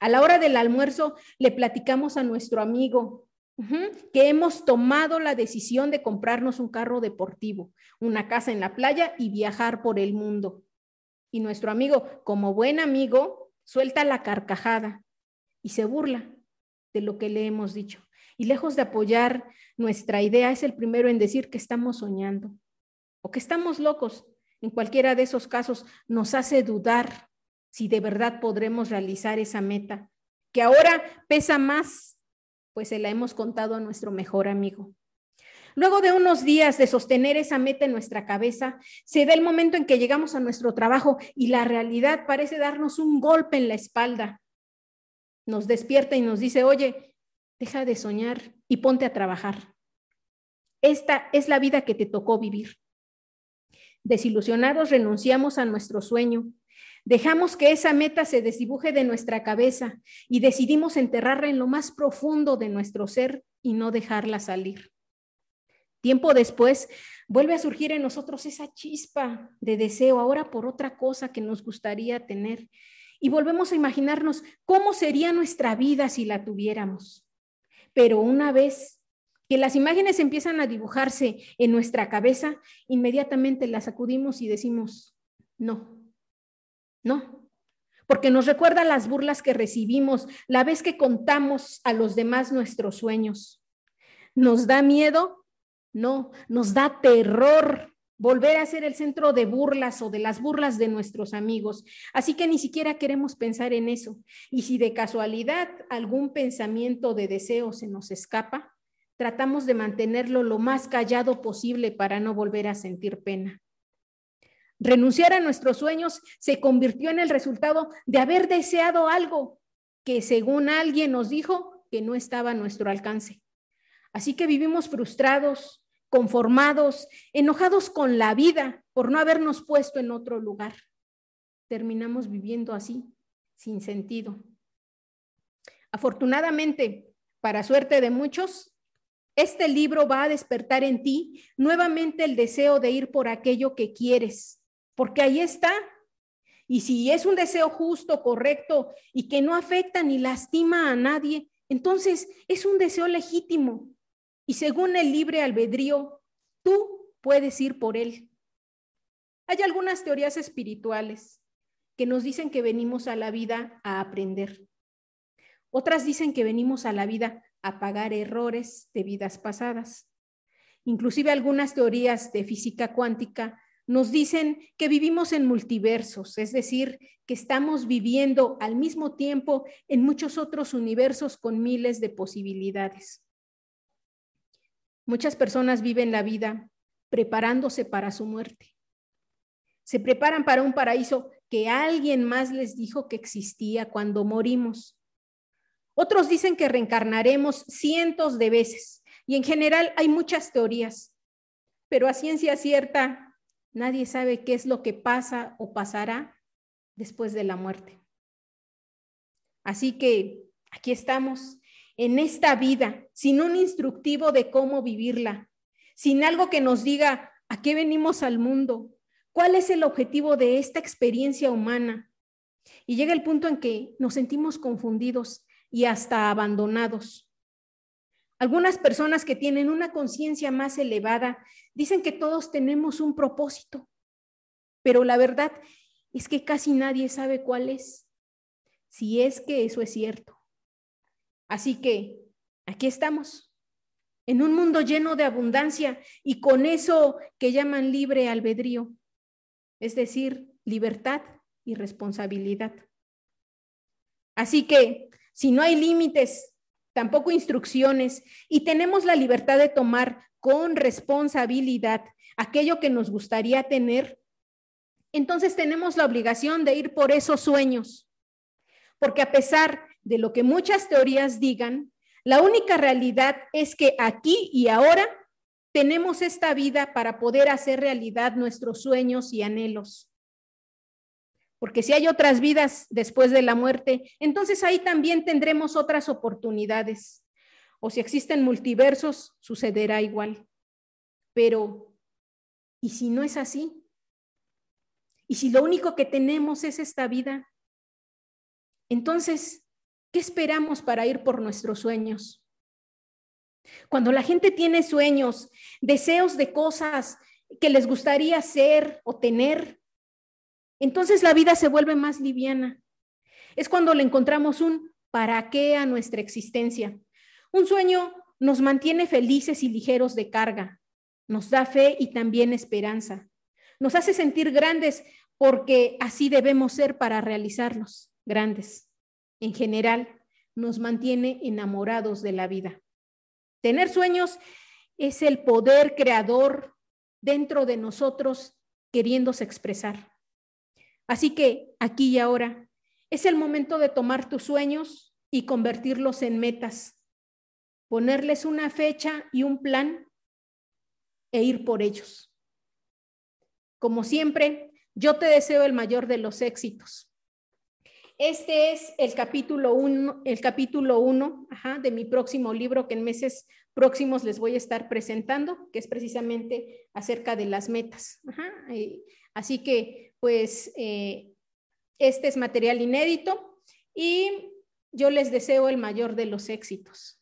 S1: A la hora del almuerzo le platicamos a nuestro amigo que hemos tomado la decisión de comprarnos un carro deportivo, una casa en la playa y viajar por el mundo. Y nuestro amigo, como buen amigo, suelta la carcajada y se burla de lo que le hemos dicho. Y lejos de apoyar nuestra idea, es el primero en decir que estamos soñando o que estamos locos. En cualquiera de esos casos nos hace dudar si de verdad podremos realizar esa meta, que ahora pesa más, pues se la hemos contado a nuestro mejor amigo. Luego de unos días de sostener esa meta en nuestra cabeza, se da el momento en que llegamos a nuestro trabajo y la realidad parece darnos un golpe en la espalda. Nos despierta y nos dice, oye, deja de soñar y ponte a trabajar. Esta es la vida que te tocó vivir. Desilusionados renunciamos a nuestro sueño, dejamos que esa meta se desdibuje de nuestra cabeza y decidimos enterrarla en lo más profundo de nuestro ser y no dejarla salir. Tiempo después vuelve a surgir en nosotros esa chispa de deseo, ahora por otra cosa que nos gustaría tener. Y volvemos a imaginarnos cómo sería nuestra vida si la tuviéramos. Pero una vez que las imágenes empiezan a dibujarse en nuestra cabeza, inmediatamente las sacudimos y decimos, no, no, porque nos recuerda las burlas que recibimos la vez que contamos a los demás nuestros sueños. ¿Nos da miedo? No, nos da terror volver a ser el centro de burlas o de las burlas de nuestros amigos. Así que ni siquiera queremos pensar en eso. Y si de casualidad algún pensamiento de deseo se nos escapa, tratamos de mantenerlo lo más callado posible para no volver a sentir pena. Renunciar a nuestros sueños se convirtió en el resultado de haber deseado algo que según alguien nos dijo que no estaba a nuestro alcance. Así que vivimos frustrados, conformados, enojados con la vida por no habernos puesto en otro lugar. Terminamos viviendo así, sin sentido. Afortunadamente, para suerte de muchos, este libro va a despertar en ti nuevamente el deseo de ir por aquello que quieres, porque ahí está. Y si es un deseo justo, correcto y que no afecta ni lastima a nadie, entonces es un deseo legítimo y según el libre albedrío, tú puedes ir por él. Hay algunas teorías espirituales que nos dicen que venimos a la vida a aprender. Otras dicen que venimos a la vida a pagar errores de vidas pasadas. Inclusive algunas teorías de física cuántica nos dicen que vivimos en multiversos, es decir, que estamos viviendo al mismo tiempo en muchos otros universos con miles de posibilidades. Muchas personas viven la vida preparándose para su muerte. Se preparan para un paraíso que alguien más les dijo que existía cuando morimos. Otros dicen que reencarnaremos cientos de veces y en general hay muchas teorías, pero a ciencia cierta nadie sabe qué es lo que pasa o pasará después de la muerte. Así que aquí estamos en esta vida, sin un instructivo de cómo vivirla, sin algo que nos diga a qué venimos al mundo, cuál es el objetivo de esta experiencia humana. Y llega el punto en que nos sentimos confundidos y hasta abandonados. Algunas personas que tienen una conciencia más elevada dicen que todos tenemos un propósito, pero la verdad es que casi nadie sabe cuál es, si es que eso es cierto. Así que aquí estamos, en un mundo lleno de abundancia y con eso que llaman libre albedrío, es decir, libertad y responsabilidad. Así que si no hay límites, tampoco instrucciones, y tenemos la libertad de tomar con responsabilidad aquello que nos gustaría tener, entonces tenemos la obligación de ir por esos sueños. Porque a pesar de lo que muchas teorías digan, la única realidad es que aquí y ahora tenemos esta vida para poder hacer realidad nuestros sueños y anhelos. Porque si hay otras vidas después de la muerte, entonces ahí también tendremos otras oportunidades. O si existen multiversos, sucederá igual. Pero, ¿y si no es así? ¿Y si lo único que tenemos es esta vida? Entonces, ¿qué esperamos para ir por nuestros sueños? Cuando la gente tiene sueños, deseos de cosas que les gustaría ser o tener, entonces la vida se vuelve más liviana. Es cuando le encontramos un para qué a nuestra existencia. Un sueño nos mantiene felices y ligeros de carga, nos da fe y también esperanza. Nos hace sentir grandes porque así debemos ser para realizarlos, grandes. En general, nos mantiene enamorados de la vida. Tener sueños es el poder creador dentro de nosotros queriéndose expresar. Así que aquí y ahora es el momento de tomar tus sueños y convertirlos en metas, ponerles una fecha y un plan e ir por ellos. Como siempre, yo te deseo el mayor de los éxitos. Este es el capítulo uno, el capítulo uno de mi próximo libro que en meses próximos les voy a estar presentando, que es precisamente acerca de las metas. así que, pues, eh, este es material inédito y yo les deseo el mayor de los éxitos.